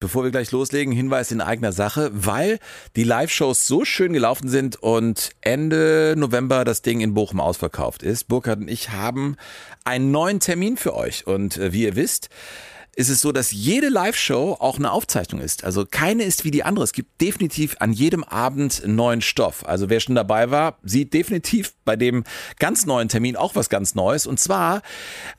Bevor wir gleich loslegen, Hinweis in eigener Sache, weil die Live-Shows so schön gelaufen sind und Ende November das Ding in Bochum ausverkauft ist. Burkhard und ich haben einen neuen Termin für euch. Und äh, wie ihr wisst, ist es so, dass jede Live-Show auch eine Aufzeichnung ist. Also keine ist wie die andere. Es gibt definitiv an jedem Abend neuen Stoff. Also wer schon dabei war, sieht definitiv bei dem ganz neuen Termin auch was ganz Neues. Und zwar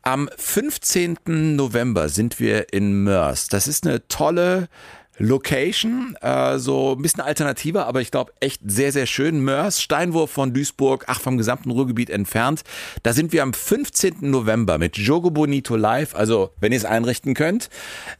am 15. November sind wir in Mörs. Das ist eine tolle Location, äh, so ein bisschen alternativer, aber ich glaube echt sehr, sehr schön. Mörs, Steinwurf von Duisburg, ach, vom gesamten Ruhrgebiet entfernt. Da sind wir am 15. November mit Jogo Bonito live. Also, wenn ihr es einrichten könnt,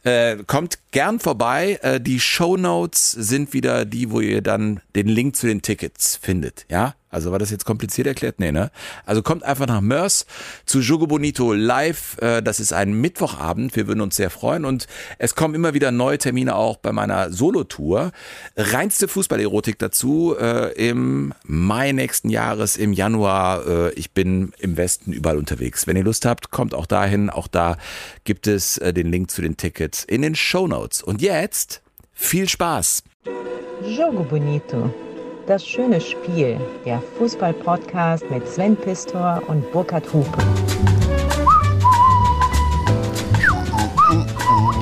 äh, kommt gern vorbei. Äh, die Show Notes sind wieder die, wo ihr dann den Link zu den Tickets findet. Ja, also war das jetzt kompliziert erklärt? Nee, ne? Also kommt einfach nach Mörs zu Jogo Bonito live. Äh, das ist ein Mittwochabend. Wir würden uns sehr freuen. Und es kommen immer wieder neue Termine auch bei meiner Solo-Tour. Reinste Fußballerotik dazu äh, im Mai nächsten Jahres, im Januar. Äh, ich bin im Westen überall unterwegs. Wenn ihr Lust habt, kommt auch dahin. Auch da gibt es den Link zu den Tickets in den Show Notes. Und jetzt viel Spaß. Jogo Bonito das schöne Spiel, der Fußball-Podcast mit Sven Pistor und Burkhard Hupe.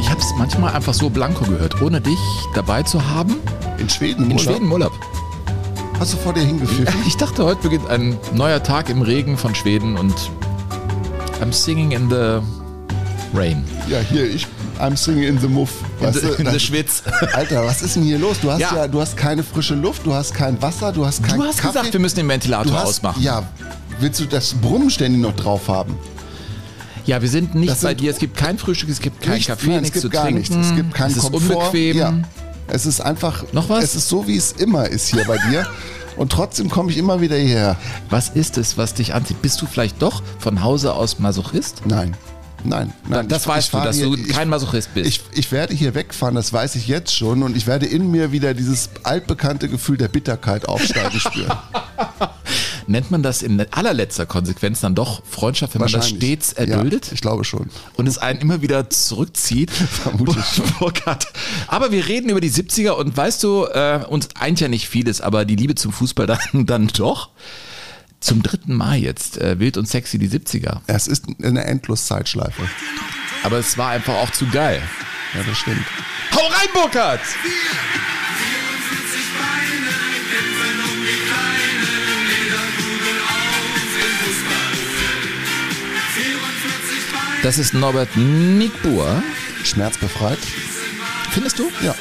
Ich habe es manchmal einfach so blanko gehört, ohne dich dabei zu haben. In Schweden im In Urlaub? Schweden Urlaub. Hast du vor dir hingepfiffen? Ich dachte, heute beginnt ein neuer Tag im Regen von Schweden und I'm singing in the rain. Ja, hier, ich I'm singing in the muff. In, the, in the Schwitz. Alter, was ist denn hier los? Du hast ja. ja. du hast keine frische Luft, du hast kein Wasser, du hast kein Du hast Kaffee. gesagt, wir müssen den Ventilator hast, ausmachen. Ja, willst du das Brummen ständig noch drauf haben? Ja, wir sind nicht das bei dir. Es gibt kein Frühstück, es gibt kein Kaffee, nein, nichts es gibt zu gar trinken. Nichts. Es gibt keinen es Komfort. ist unbequem. Ja. Es ist einfach. Noch was? Es ist so, wie es immer ist hier bei dir. Und trotzdem komme ich immer wieder hierher. Was ist es, was dich anzieht? Bist du vielleicht doch von Hause aus Masochist? Nein. Nein, nein. Das ich, weißt ich du, dass hier, du kein Masochist bist. Ich, ich werde hier wegfahren, das weiß ich jetzt schon. Und ich werde in mir wieder dieses altbekannte Gefühl der Bitterkeit aufsteigen spüren. Nennt man das in allerletzter Konsequenz dann doch Freundschaft, wenn man das stets erduldet? Ja, ich glaube schon. Und es einen immer wieder zurückzieht? Vermutlich schon. aber wir reden über die 70er und weißt du, äh, uns eint ja nicht vieles, aber die Liebe zum Fußball dann, dann doch zum dritten Mal jetzt äh, Wild und Sexy die 70er. Es ist eine Endloszeitschleife. Aber es war einfach auch zu geil. Ja, das stimmt. Hau rein, Burkhard! Das ist Norbert Nickbuhr. Schmerzbefreit. Findest du? Ja.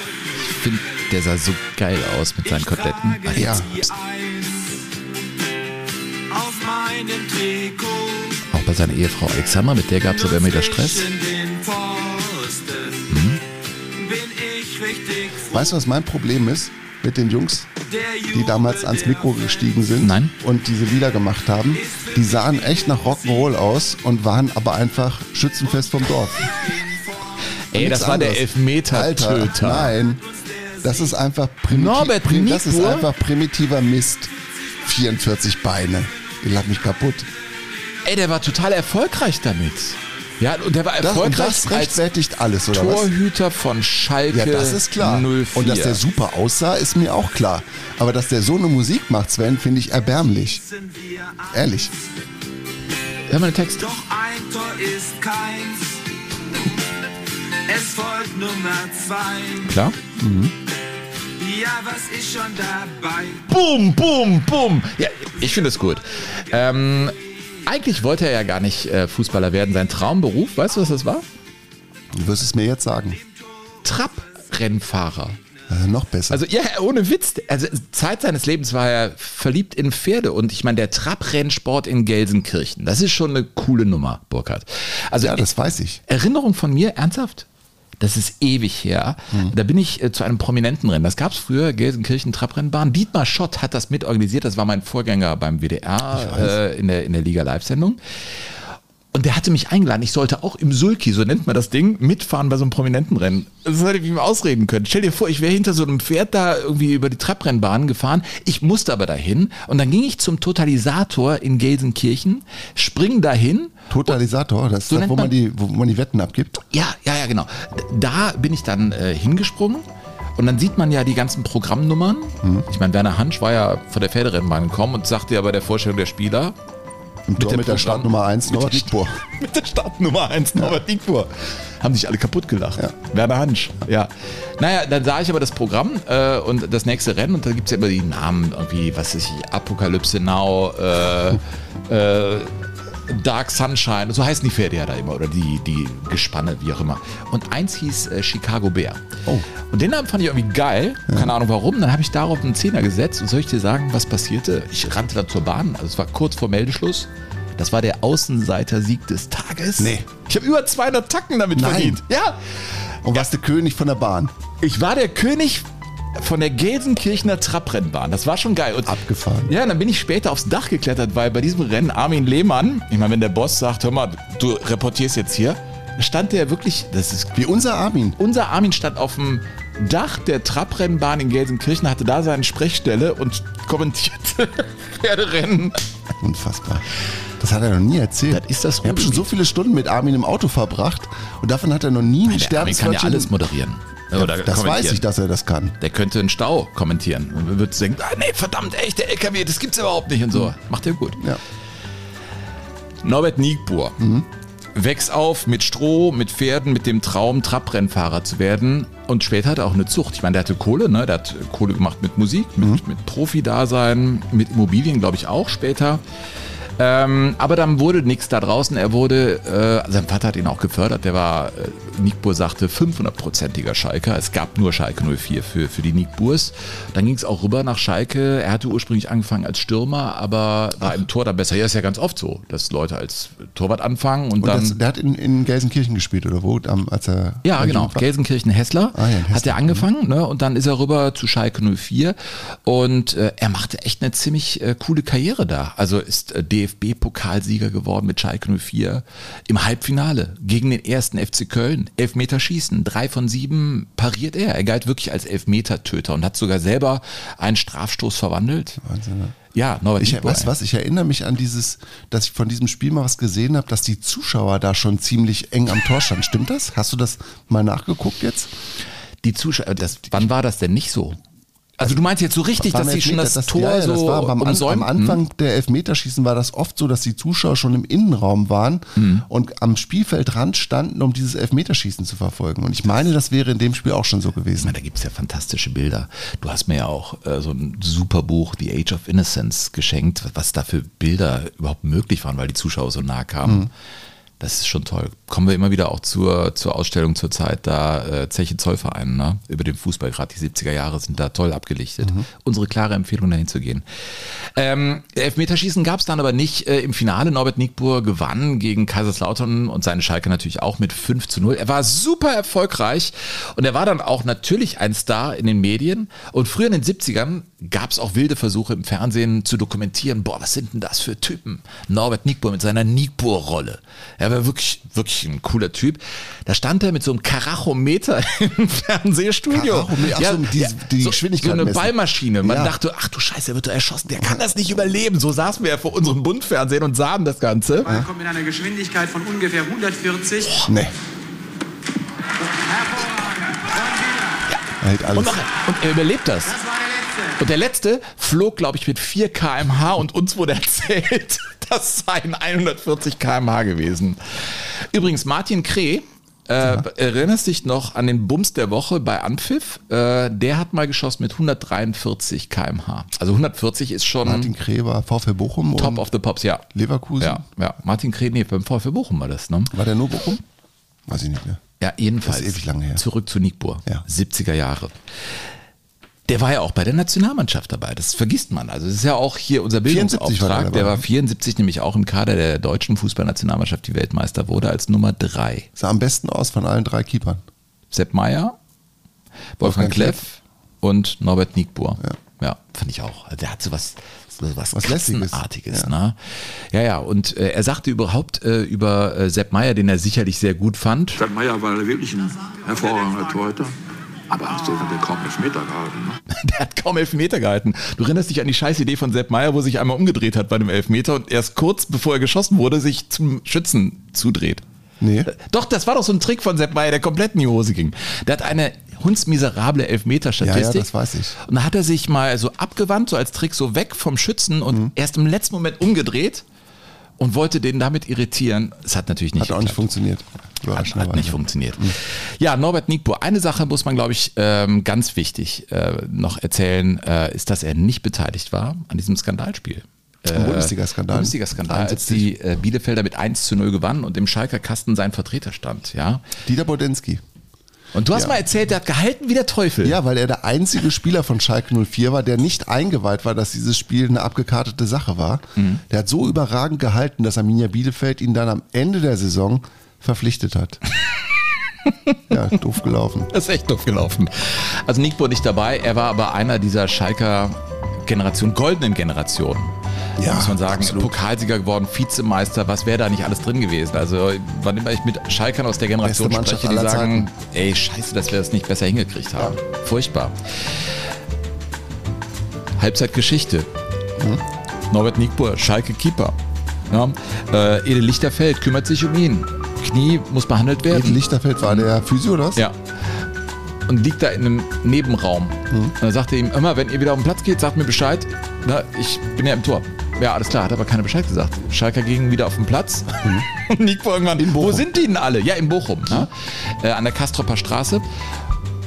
Ich finde, der sah so geil aus mit seinen Koteletten. Ja Trikot. Auch bei seiner Ehefrau Alexandra, mit der gab es aber immer wieder Stress. Hm? Weißt du, was mein Problem ist mit den Jungs, die damals ans Mikro gestiegen sind Nein. und diese Lieder gemacht haben? Die sahen echt nach Rock'n'Roll aus und waren aber einfach Schützenfest vom Dorf. Ey, das war anderes. der Elfmeter-Töter. Nein, das ist einfach, primitiv, Norbert prim, das ist einfach primitiver Mist. 44 Beine. Ich lach mich kaputt. Ey, der war total erfolgreich damit. Ja, und der war erfolgreich das, das rechtfertigt alles, oder Torhüter was? von Schalke Ja, das ist klar. 04. Und dass der super aussah, ist mir auch klar. Aber dass der so eine Musik macht, Sven, finde ich erbärmlich. Ehrlich. Hör mal den Text. Doch ein Tor ist keins. Es folgt Nummer zwei. Klar? Mhm. Ja, was ist schon dabei? Boom, boom, boom. Ja, ich finde es gut. Ähm, eigentlich wollte er ja gar nicht äh, Fußballer werden. Sein Traumberuf, weißt du, was das war? Du wirst es mir jetzt sagen. Trabrennfahrer. Äh, noch besser. Also ja, ohne Witz. Also Zeit seines Lebens war er verliebt in Pferde und ich meine, der Trabrennsport in Gelsenkirchen, das ist schon eine coole Nummer, Burkhard. Also ja, das weiß ich. Erinnerung von mir, ernsthaft? Das ist ewig her. Mhm. Da bin ich äh, zu einem prominenten Rennen. Das gab es früher, Gelsenkirchen Trabrennbahn. Dietmar Schott hat das mitorganisiert. Das war mein Vorgänger beim WDR äh, in, der, in der Liga Live-Sendung. Und der hatte mich eingeladen. Ich sollte auch im Sulki, so nennt man das Ding, mitfahren bei so einem Prominentenrennen. Das hätte ich ihm ausreden können. Stell dir vor, ich wäre hinter so einem Pferd da irgendwie über die Trabrennbahn gefahren. Ich musste aber dahin. Und dann ging ich zum Totalisator in Gelsenkirchen, spring dahin. Totalisator, das ist So das, wo man, man- die, wo man die Wetten abgibt. Ja, ja, ja, genau. Da bin ich dann äh, hingesprungen. Und dann sieht man ja die ganzen Programmnummern. Ich meine, Werner Hansch war ja von der Pferderennbahn gekommen und sagte ja bei der Vorstellung der Spieler, Im Tor der mit der Startnummer 1, mit Norbert der Diekbohr. mit der Startnummer 1 Norbert Diekfuhr. Haben sich alle kaputt gelacht. Ja. Werner Hansch, ja. Naja, dann sah ich aber das Programm äh, und das nächste Rennen und da gibt es ja immer die Namen, irgendwie, was weiß ich, Apokalypse Now, äh, äh, Dark Sunshine, so heißen die Pferde ja da immer oder die, die Gespanne, wie auch immer. Und eins hieß äh, Chicago Bear. Oh. Und den Namen fand ich irgendwie geil, keine Ahnung warum. Dann habe ich darauf einen Zehner gesetzt und soll ich dir sagen, was passierte? Ich rannte dann zur Bahn, also es war kurz vor Meldeschluss. Das war der Außenseiter-Sieg des Tages. Nee. Ich habe über 200 Tacken damit Nein. verdient. Ja. Und warst der König von der Bahn. Ich war der König von der Gelsenkirchener Trabrennbahn. Das war schon geil. Und Abgefahren. Ja, dann bin ich später aufs Dach geklettert, weil bei diesem Rennen Armin Lehmann, ich meine, wenn der Boss sagt, hör mal, du reportierst jetzt hier, stand der wirklich, das ist Wie unser Armin. unser Armin stand auf dem Dach der Trabrennbahn in Gelsenkirchen, hatte da seine Sprechstelle und kommentierte Pferderennen. Unfassbar. Das hat er noch nie erzählt. Das ist das Ich habe schon so viele Stunden mit Armin im Auto verbracht und davon hat er noch nie ein Der Armin kann ja alles moderieren. Oder das weiß ich, dass er das kann. Der könnte einen Stau kommentieren. Und wird denken, ah, nee, verdammt, echt, der LKW, das gibt's überhaupt nicht und so. Macht er gut. Ja. Norbert Niegbuhr wächst auf mit Stroh, mit Pferden, mit dem Traum, Trabrennfahrer zu werden. Und später hat er auch eine Zucht. Ich meine, der hatte Kohle, ne? Der hat Kohle gemacht mit Musik, mit, mit Profi-Dasein, mit Immobilien, glaube ich, auch später. Ähm, aber dann wurde nichts da draußen. Er wurde, äh, sein Vater hat ihn auch gefördert. Der war, äh, Nickbur sagte, 500-prozentiger Schalker. Es gab nur Schalke 04 für, für die Nickburs. Dann ging es auch rüber nach Schalke. Er hatte ursprünglich angefangen als Stürmer, aber war im Tor dann besser. Ja, ist ja ganz oft so, dass Leute als Torwart anfangen und, Und dann. das, der hat in, in Gelsenkirchen gespielt, oder wo? Als er Ja, genau. Gelsenkirchen-Hessler Ah ja, hat er angefangen ne? und dann ist er rüber zu Schalke 04 und äh, er machte echt eine ziemlich äh, coole Karriere da. Also ist äh, DFB-Pokalsieger geworden mit Schalke 04 im Halbfinale gegen den ersten FC Köln. Elfmeterschießen, drei von sieben pariert er. Er galt wirklich als Elfmetertöter und hat sogar selber einen Strafstoß verwandelt. Wahnsinn, ne? Ja, Norbert Ich, du was, ich erinnere mich an dieses, dass ich von diesem Spiel mal was gesehen habe, dass die Zuschauer da schon ziemlich eng am Tor standen. Stimmt das? Hast du das mal nachgeguckt jetzt? Die Zuschauer, das, wann war das denn nicht so? Also du meinst jetzt so richtig, dass sie schon Elfmeter, das, Tor ja, so das war beim am? Anfang der Elfmeterschießen war das oft so, dass die Zuschauer schon im Innenraum waren Mhm. und am Spielfeldrand standen, um dieses Elfmeterschießen zu verfolgen. Und ich meine, das wäre in dem Spiel auch schon so gewesen. meine, da gibt's ja fantastische Bilder. Du hast mir ja auch äh, so ein super Buch, The Age of Innocence, geschenkt, was da für Bilder überhaupt möglich waren, weil die Zuschauer so nah kamen. Das ist schon toll. Kommen wir immer wieder auch zur, zur Ausstellung zur Zeit, da äh, Zeche Zollverein, ne? über den Fußball, gerade die 70er Jahre sind da toll abgelichtet. Unsere klare Empfehlung, dahin zu gehen. Ähm, Elfmeterschießen gab's dann aber nicht äh, im Finale. Norbert Nickbur gewann gegen Kaiserslautern und seine Schalke natürlich auch mit 5 zu 0. Er war super erfolgreich und er war dann auch natürlich ein Star in den Medien. Und früher in den 70ern gab's auch wilde Versuche im Fernsehen zu dokumentieren, boah, was sind denn das für Typen? Norbert Nickbur mit seiner Nickbur-Rolle. Er war wirklich, wirklich ein cooler Typ. Da stand er mit so einem Karachometer im Fernsehstudio. Karachometer, ach so, die- die so, Geschwindigkeit so eine messen. Ballmaschine. Man Ja. dachte, ach du Scheiße, er wird doch erschossen. Der kann das nicht überleben. So saßen wir ja vor unserem Bundfernsehen und sahen das Ganze. Ball kommt mit einer Geschwindigkeit von ungefähr 140. Nee, er hält Und, alles. noch, und er überlebt das. Das war der. Und der letzte flog, glaube ich, mit 4 km/h und uns wurde erzählt, das seien 140 km/h gewesen. Übrigens, Martin Kreh, äh, erinnerst dich noch an den Bums der Woche bei Anpfiff? Äh, der hat mal geschossen mit 143 km/h. Also 140 ist schon Martin Kreber, VfL Bochum Top of the Pops, ja. Leverkusen. Ja, ja. Martin Kreh, nee, beim VfL Bochum war das, ne? War der nur Bochum? Weiß ich nicht mehr. Ja, jedenfalls. Das ist ewig lange her. Zurück zu Nickbur. Ja. 70er Jahre. Der war ja auch bei der Nationalmannschaft dabei. Das vergisst man. Also, das ist ja auch hier unser 74 war der Bildungsauftrag. war ne? 74 nämlich auch im Kader der deutschen Fußballnationalmannschaft, die Weltmeister wurde, als Nummer 3. Sah am besten aus von allen drei Keepern. Sepp Meyer, Wolfgang Wolfgang Kleff und Norbert Nickbur. Ja. Ja, fand ich auch. Also der hat so was was, Was Lässiges. Katzenartiges. Ja. Ne? ja, ja. Und äh, er sagte überhaupt äh, über äh, Sepp Meier, den er sicherlich sehr gut fand. Stadt Meier war wirklich ein hervorragender Torhüter. Aber hast du hat er kaum Elfmeter gehalten. Ne? Der hat kaum Elfmeter gehalten. Du erinnerst dich an die scheiß Idee von Sepp Meier, wo sich einmal umgedreht hat bei einem Elfmeter und erst kurz bevor er geschossen wurde, sich zum Schützen zudreht. Nee. Doch, das war doch so ein Trick von Sepp Meier, der komplett in die Hose ging. Der hat eine hundsmiserable Elfmeter-Statistik. Ja, ja, das weiß ich. Und da hat er sich mal so abgewandt, so als Trick, so weg vom Schützen und Mhm. erst im letzten Moment umgedreht und wollte den damit irritieren. Es hat natürlich nicht Hat auch nicht funktioniert. Hat, hat nicht funktioniert. Ja, Norbert Nickbo, eine Sache muss man, glaube ich, ähm, ganz wichtig äh, noch erzählen, äh, ist, dass er nicht beteiligt war an diesem Skandalspiel. Am Bundesliga-Skandal. Bundesliga-Skandal, als die äh, Bielefelder mit 1 zu 0 gewannen und im Schalker Kasten sein Vertreter stand. Ja? Dieter Bodensky. Und du hast Ja. mal erzählt, der hat gehalten wie der Teufel. Ja, weil er der einzige Spieler von Schalke 04 war, der nicht eingeweiht war, dass dieses Spiel eine abgekartete Sache war. Mhm. Der hat so überragend gehalten, dass Arminia Bielefeld ihn dann am Ende der Saison verpflichtet hat. ja, doof gelaufen. Das ist echt doof gelaufen. Also Nickbo nicht dabei, er war aber einer dieser Schalker Generation, goldenen Generation. Ja, muss man sagen, absolut. Pokalsieger geworden, Vizemeister, was wäre da nicht alles drin gewesen? Also, wann immer ich mit Schalkern aus der Generation spreche, die sagen, ey, scheiße, dass wir das nicht besser hingekriegt haben. Furchtbar. Halbzeitgeschichte. Hm? Norbert Nickbur, Schalke Keeper. Ja, äh, Edel Lichterfeld kümmert sich um ihn. Knie muss behandelt werden. Edel Lichterfeld war der Physio, oder was? Ja. Und liegt da in einem Nebenraum. Mhm. Und dann sagte er ihm, immer, wenn ihr wieder auf den Platz geht, sagt mir Bescheid. Na, ich bin ja im Tor. Ja, alles klar, hat aber keiner Bescheid gesagt. Schalker ging wieder auf den Platz. Und Nico irgendwann, wo Bochum. sind die denn alle? Ja, in Bochum, ne? äh, an der Kastropper Straße.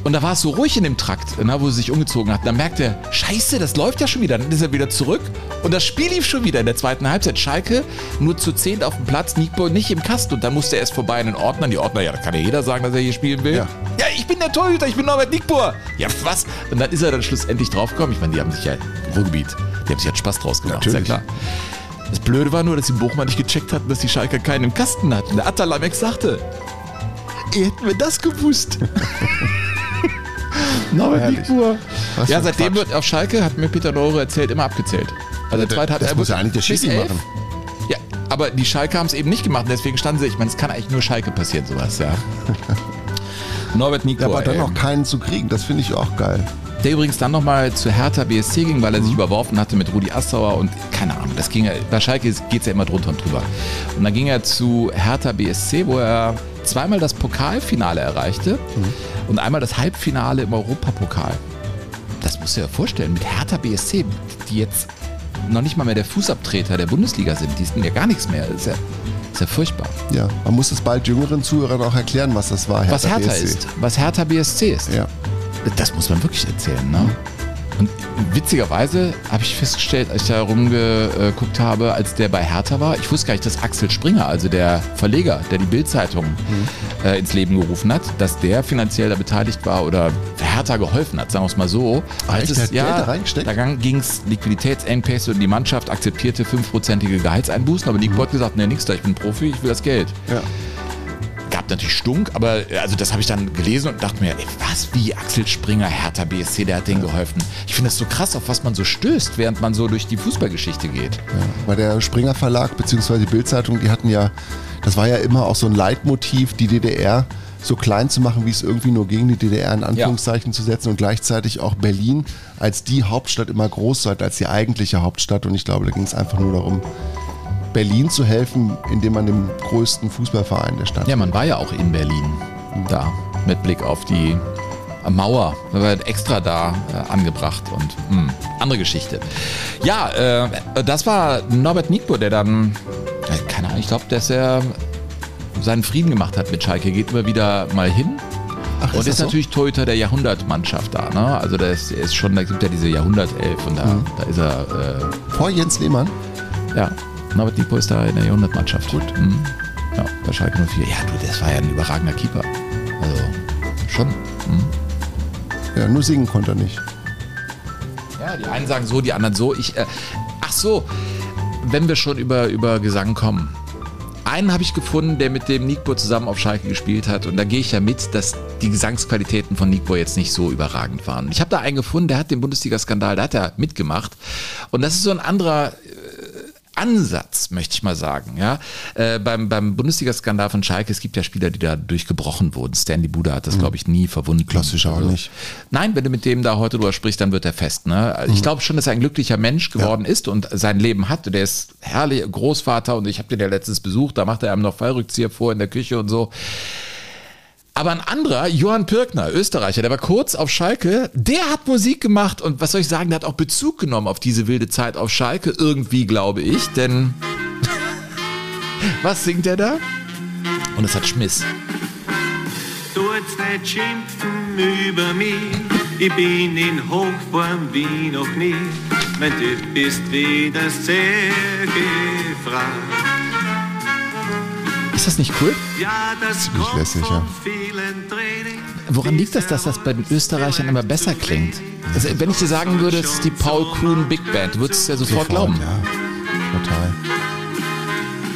Und da war es so ruhig in dem Trakt, ne, wo sie sich umgezogen hat. Dann merkt er, scheiße, das läuft ja schon wieder. Dann ist er wieder zurück und das Spiel lief schon wieder in der zweiten Halbzeit. Schalke nur zu zehnt auf dem Platz, Nico nicht im Kasten. Und dann musste er erst vorbei an den Ordnern. Die Ordner, ja, da kann ja jeder sagen, dass er hier spielen will. Ja. Ja, ich bin der Torhüter, ich bin Norbert Nickbur. Ja, was? Und dann ist er dann schlussendlich draufgekommen. Ich meine, die haben sich ja, Ruhrgebiet, die haben sich halt Spaß draus gemacht, ist ja Natürlich. klar. Das Blöde war nur, dass die Bochumer nicht gecheckt hatten, dass die Schalker keinen im Kasten hatten. Der Atalamek sagte, ihr hätten wir das gewusst. Norbert. Was Ja, seitdem Quatsch. wird auf Schalke, hat mir Peter Neure erzählt, immer abgezählt. Also der zweite hat das er muss ja eigentlich der Schiri machen. Ja, aber die Schalke haben es eben nicht gemacht. und Deswegen standen sie, ich meine, es kann eigentlich nur Schalke passieren, sowas, ja. Norbert Ja, Nickbur. aber dann noch keinen zu kriegen, das finde ich auch geil. Der übrigens dann nochmal zu Hertha BSC ging, weil er sich überworfen hatte mit Rudi Assauer und keine Ahnung, das ging ja, bei Schalke geht es ja immer drunter und drüber. Und dann ging er zu Hertha BSC, wo er zweimal das Pokalfinale erreichte und einmal das Halbfinale im Europapokal. Das musst du dir vorstellen, mit Hertha BSC, die jetzt noch nicht mal mehr der Fußabtreter der Bundesliga sind, die sind ja gar nichts mehr. Das ist ja, ist ja furchtbar. Ja, man muss es bald jüngeren Zuhörern auch erklären, was das war. was Hertha BSC. ist, was Hertha BSC ist. Ja. Das muss man wirklich erzählen, ne? Und witzigerweise habe ich festgestellt, als ich da rumgeguckt habe, als der bei Hertha war, ich wusste gar nicht, dass Axel Springer, also der Verleger, der die Bild-Zeitung äh, ins Leben gerufen hat, dass der finanziell da beteiligt war oder Hertha geholfen hat, sagen wir es mal so. Ah, echt? Der hat Geld da? Da ging es Liquiditätsengpässe und die Mannschaft akzeptierte fünfprozentige Gehaltseinbußen, aber Nico hat gesagt, nee, nix da, ich bin Profi, ich will das Geld ja. Gab natürlich Stunk, aber äh, also das habe ich dann gelesen und dachte mir, ey, was wie Axel Springer, Hertha BSC, der hat denen geholfen. Ich finde das so krass, auf was man so stößt, während man so durch die Fußballgeschichte geht. Bei der Springer Verlag bzw. die Bildzeitung, die hatten ja, das war ja immer auch so ein Leitmotiv, die DDR so klein zu machen, wie es irgendwie nur ging, die DDR in Anführungszeichen zu setzen und gleichzeitig auch Berlin als die Hauptstadt immer groß zu halten, als die eigentliche Hauptstadt. Und ich glaube, da ging es einfach nur darum, Berlin zu helfen, indem man dem größten Fußballverein der Stadt. Ja, man war ja auch in Berlin da mit Blick auf die Mauer, da war extra da äh, angebracht und mh, andere Geschichte. Ja, äh, das war Norbert Nietbur, der dann, äh, keine Ahnung, ich glaube, dass er seinen Frieden gemacht hat mit Schalke, geht immer wieder mal hin. Ach, und ist ist so? natürlich Torhüter der Jahrhundertmannschaft da. Ne? Also da ist, ist schon, da gibt ja diese Jahrhundertelf und da, da ist er, Vor Jens Lehmann? äh, ja, Norbert Nietbur ist da in der Jahrhundertmannschaft. Gut. Mhm. Ja, bei Schalke 04. Ja, du, das war ja ein überragender Keeper. Also schon. Mhm. Ja, nur singen konnte er nicht. Ja, die einen sagen so, die anderen so. Ich, äh, ach so, wenn wir schon über, über Gesang kommen. einen habe ich gefunden, der mit dem Nico zusammen auf Schalke gespielt hat. Und da gehe ich ja mit, dass die Gesangsqualitäten von Nico jetzt nicht so überragend waren. Ich habe da einen gefunden, der hat den Bundesliga-Skandal, da hat er mitgemacht. Und das ist so ein anderer Ansatz, möchte ich mal sagen. Ja, äh, beim, beim Bundesliga-Skandal von Schalke, es gibt ja Spieler, die da durchgebrochen wurden. Stanley Buda hat das, glaube ich, nie verwunden. Klassisch auch Also, nicht. Nein, wenn du mit dem da heute drüber sprichst, dann wird er fest. Ne? Also Ich glaube schon, dass er ein glücklicher Mensch geworden ist und sein Leben hat. Der ist herrlich Großvater und ich habe den ja letztens besucht, da macht er einem noch Fallrückzieher vor in der Küche und so. Aber ein anderer, Johann Pirkner, Österreicher, der war kurz auf Schalke, der hat Musik gemacht und was soll ich sagen, der hat auch Bezug genommen auf diese wilde Zeit auf Schalke, irgendwie glaube ich, denn was singt er da? Und es hat Schmiss. Tut's nicht schimpfen über mich, ich bin in Hochform wie noch nie. Mein Typ ist wie das sehr gefragt. Ist das nicht cool? Ja, das Ziemlich kommt lässig, ja. vielen Training. Woran liegt das, dass das bei den Österreichern immer besser klingt? Also, wenn ich dir sagen würde, es ist die Paul Kuhn Big Band, du würdest es ja sofort, glauben. Ja, total.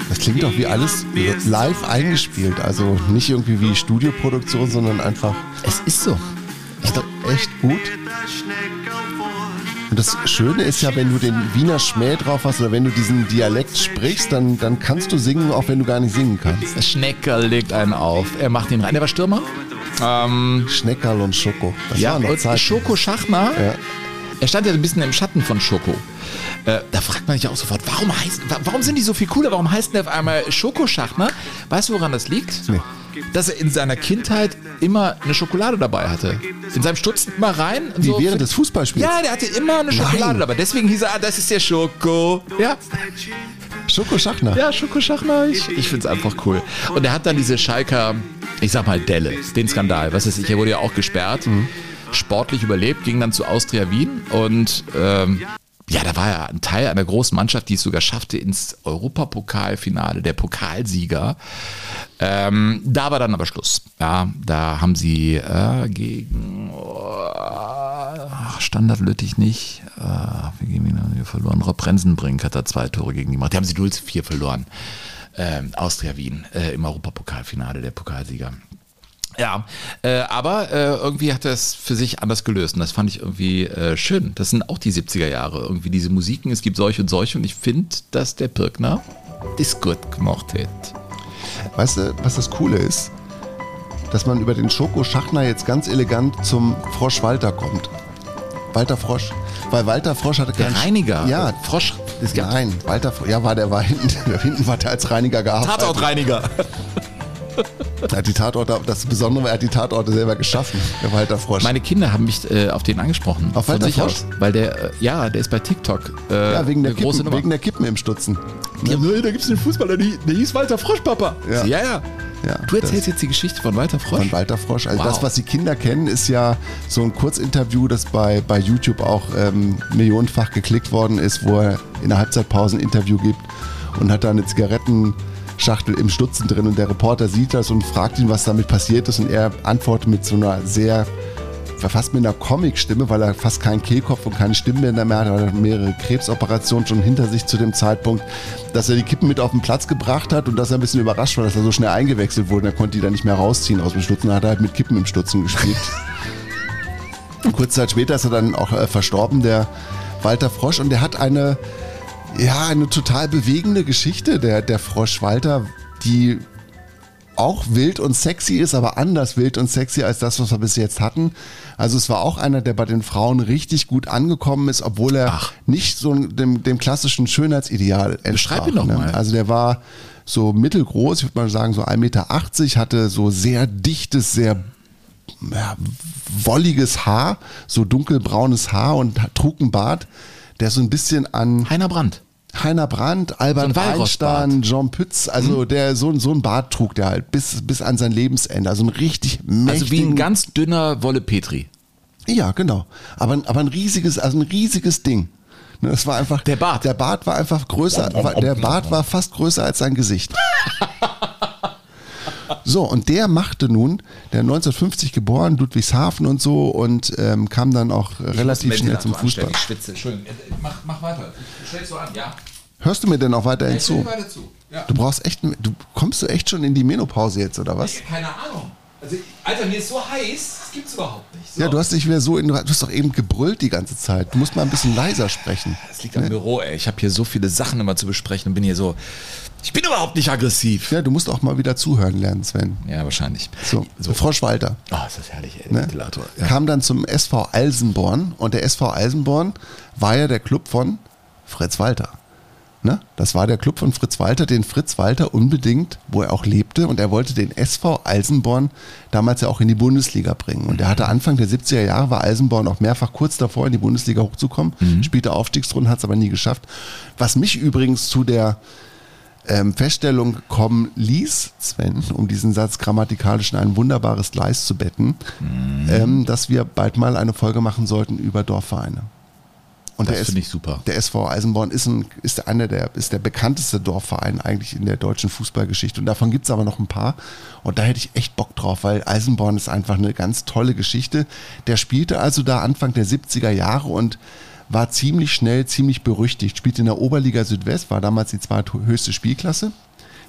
Das klingt doch wie alles live eingespielt. Also nicht irgendwie wie Studioproduktion, sondern einfach Es ist so. Ich glaub, echt gut. Und das Schöne ist ja, wenn du den Wiener Schmäh drauf hast oder wenn du diesen Dialekt sprichst, dann, dann kannst du singen, auch wenn du gar nicht singen kannst. der Schneckerl legt einen auf. Er macht ihn rein. Der war Stürmer. Ähm, Schneckerl und Schoko. Das ja. Schoko Schachner. Ja. Er stand ja ein bisschen im Schatten von Schoko. Äh, da fragt man sich auch sofort, warum, heißt, wa- warum sind die so viel cooler? Warum heißt der auf einmal Schoko Schachner? Weißt du, woran das liegt? Nee. Dass er in seiner Kindheit immer eine Schokolade dabei hatte. In seinem Stutzen immer rein. Wie so während des Fußballspiels. Ja, der hatte immer eine Schokolade Nein. dabei. Deswegen hieß er, ah, das ist der Schoko. Ja, Schoko Schachner. ja Schoko Schachner. Ich, ich finde es einfach cool. Und er hat dann diese Schalker, ich sag mal Delle, den Skandal. Was weiß ich, er wurde ja auch gesperrt. Sportlich überlebt, ging dann zu Austria Wien und ähm, ja, da war er ein Teil einer großen Mannschaft, die es sogar schaffte ins Europapokalfinale, der Pokalsieger. Ähm, da war dann aber Schluss. Ja, da haben sie äh, gegen oh, Standard Lüttich nicht. Äh, wir gegen wen haben verloren. Rob Rensenbrink hat da zwei Tore gegen die gemacht. Die haben sie 0 zu 4 verloren. Ähm, Austria Wien äh, im Europapokalfinale, der Pokalsieger. Ja, äh, aber äh, irgendwie hat er es für sich anders gelöst und das fand ich irgendwie äh, schön. Das sind auch die 70er Jahre, irgendwie diese Musiken, es gibt solche und solche und ich finde, dass der Pirkner das gut gemacht hat. Weißt du, was das Coole ist? Dass man über den Schoko Schachner jetzt ganz elegant zum Frosch Walter kommt. Walter Frosch. Weil Walter Frosch hatte Der keinen Reiniger, Ja, Frosch, Nein, Walter Frosch. Ja, war der war hinten. Hinten war der als Reiniger gearbeitet. Tatortreiniger. Er hat die Tatorte, das Besondere war, er hat die Tatorte selber geschaffen, der Walter Frosch. Meine Kinder haben mich äh, auf den angesprochen. Auf Walter Frosch? aus. Weil der, äh, ja, der ist bei TikTok. Äh, ja, wegen der, Kippen, Nummer. wegen der Kippen im Stutzen. ja, nee, da gibt es einen Fußballer, der, der hieß Walter Frosch, Papa. Ja. ja. ja. Ja, du erzählst jetzt die Geschichte von Walter Frosch. Von Walter Frosch. Also Wow. das, was die Kinder kennen, ist ja so ein Kurzinterview, das bei, bei YouTube auch ähm, millionenfach geklickt worden ist, wo er in der Halbzeitpause ein Interview gibt und hat da eine Zigarettenschachtel im Stutzen drin und der Reporter sieht das und fragt ihn, was damit passiert ist und er antwortet mit so einer sehr fast mit einer Comic-Stimme, weil er fast keinen Kehlkopf und keine Stimmbänder mehr hat, weil er mehrere Krebsoperationen schon hinter sich zu dem Zeitpunkt, dass er die Kippen mit auf den Platz gebracht hat und dass er ein bisschen überrascht war, dass er so schnell eingewechselt wurde. Er konnte die dann nicht mehr rausziehen aus dem Stutzen, hat er halt mit Kippen im Stutzen gespielt. Kurze Zeit später ist er dann auch äh, verstorben, der Walter Frosch, und der hat eine, ja, eine total bewegende Geschichte, der, der Frosch Walter, die auch wild und sexy ist, aber anders wild und sexy als das, was wir bis jetzt hatten. Also es war auch einer, der bei den Frauen richtig gut angekommen ist, obwohl er Ach. nicht so dem, dem klassischen Schönheitsideal entsprach. Beschreib ihn doch ne? mal. Also der war so mittelgroß, ich würde mal sagen so 1,80 Meter, hatte so sehr dichtes, sehr ja, wolliges Haar, so dunkelbraunes Haar und trug einen Bart, der so ein bisschen an Heiner Brandt. Heiner Brandt, Albert So. Einstein, Jean Pütz, also Mhm. der so, so ein Bart trug der halt bis, bis an sein Lebensende. Also ein richtig mächtigen, Also wie ein ganz dünner Wolle Petri. Ja, genau. Aber, ein- aber ein riesiges, also ein riesiges Ding. Ne, Das war einfach. Der Bart. Der Bart war einfach größer. Der Bart war fast größer als sein Gesicht. So, und der machte nun, der 1950 geboren, Ludwigshafen und so, und ähm, kam dann auch relativ schnell zum Fußball. Ich schwitze. Entschuldigung. Mach, mach weiter. Stellst du an, ja? Hörst du mir denn auch weiterhin zu? weiter zu. Ja. Du brauchst echt, du kommst du echt schon in die Menopause jetzt oder was? Keine Ahnung. Also, Alter, mir ist so heiß, das gibt's überhaupt nicht. So. Ja, du hast dich wieder so, in, du hast doch eben gebrüllt die ganze Zeit. Du musst mal ein bisschen leiser sprechen. Das liegt am Büro, ey. Ich habe hier so viele Sachen immer zu besprechen und bin hier so. Ich bin überhaupt nicht aggressiv. Ja, du musst auch mal wieder zuhören lernen, Sven. Ja, wahrscheinlich. So, Frosch Walter. Oh, ist das herrlich, ey. Ne? Ventilator. Ja. Kam dann zum SV Alsenborn und der SV Alsenborn war ja der Club von Fritz Walter. Ne? Das war der Club von Fritz Walter, den Fritz Walter unbedingt, wo er auch lebte, und er wollte den SV Alsenborn damals ja auch in die Bundesliga bringen. Und er hatte Anfang der 70er Jahre, war Alsenborn auch mehrfach kurz davor, in die Bundesliga hochzukommen, spielte Aufstiegsrunden, hat es aber nie geschafft. Was mich übrigens zu der ähm, Feststellung kommen ließ, Sven, um diesen Satz grammatikalisch in ein wunderbares Gleis zu betten, ähm, dass wir bald mal eine Folge machen sollten über Dorfvereine. Und Das der, finde ich super. der SV Eisenborn ist, ein, ist einer der, ist der bekannteste Dorfverein eigentlich in der deutschen Fußballgeschichte. Und davon gibt es aber noch ein paar. Und da hätte ich echt Bock drauf, weil Eisenborn ist einfach eine ganz tolle Geschichte. Der spielte also da Anfang der 70er Jahre und war ziemlich schnell, ziemlich berüchtigt. Spielte in der Oberliga Südwest, war damals die zweithöchste Spielklasse.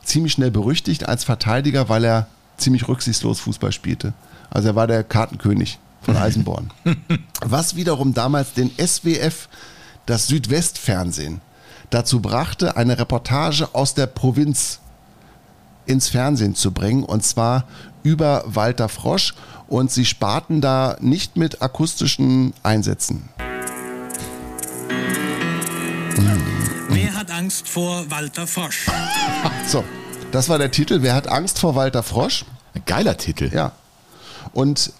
Ziemlich schnell berüchtigt als Verteidiger, weil er ziemlich rücksichtslos Fußball spielte. Also er war der Kartenkönig von Eisenborn. Was wiederum damals den SWF, das Südwestfernsehen, dazu brachte, eine Reportage aus der Provinz ins Fernsehen zu bringen und zwar über Walter Frosch und sie sparten da nicht mit akustischen Einsätzen. Wer hat Angst vor Walter Frosch? So, das war der Titel. Wer hat Angst vor Walter Frosch? Ein geiler Titel. Ja. Und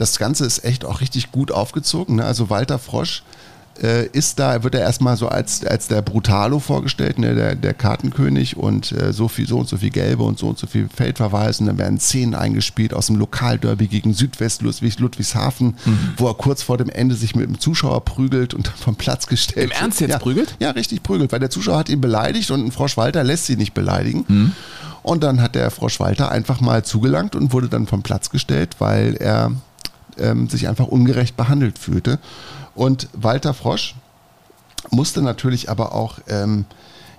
das Ganze ist echt auch richtig gut aufgezogen. Ne? Also Walter Frosch äh, ist da, wird er erstmal so als, als der Brutalo vorgestellt, ne? der, der Kartenkönig und äh, so viel, so und so viel Gelbe und so und so viel Feldverweis und dann werden Szenen eingespielt aus dem Lokalderby gegen Südwest Ludwig, Ludwigshafen, wo er kurz vor dem Ende sich mit dem Zuschauer prügelt und dann vom Platz gestellt Im Ernst jetzt ja, prügelt? Ja, richtig prügelt, weil der Zuschauer hat ihn beleidigt und ein Frosch Walter lässt sie nicht beleidigen. Und dann hat der Frosch Walter einfach mal zugelangt und wurde dann vom Platz gestellt, weil er ähm, sich einfach ungerecht behandelt fühlte. Und Walter Frosch musste natürlich aber auch ähm,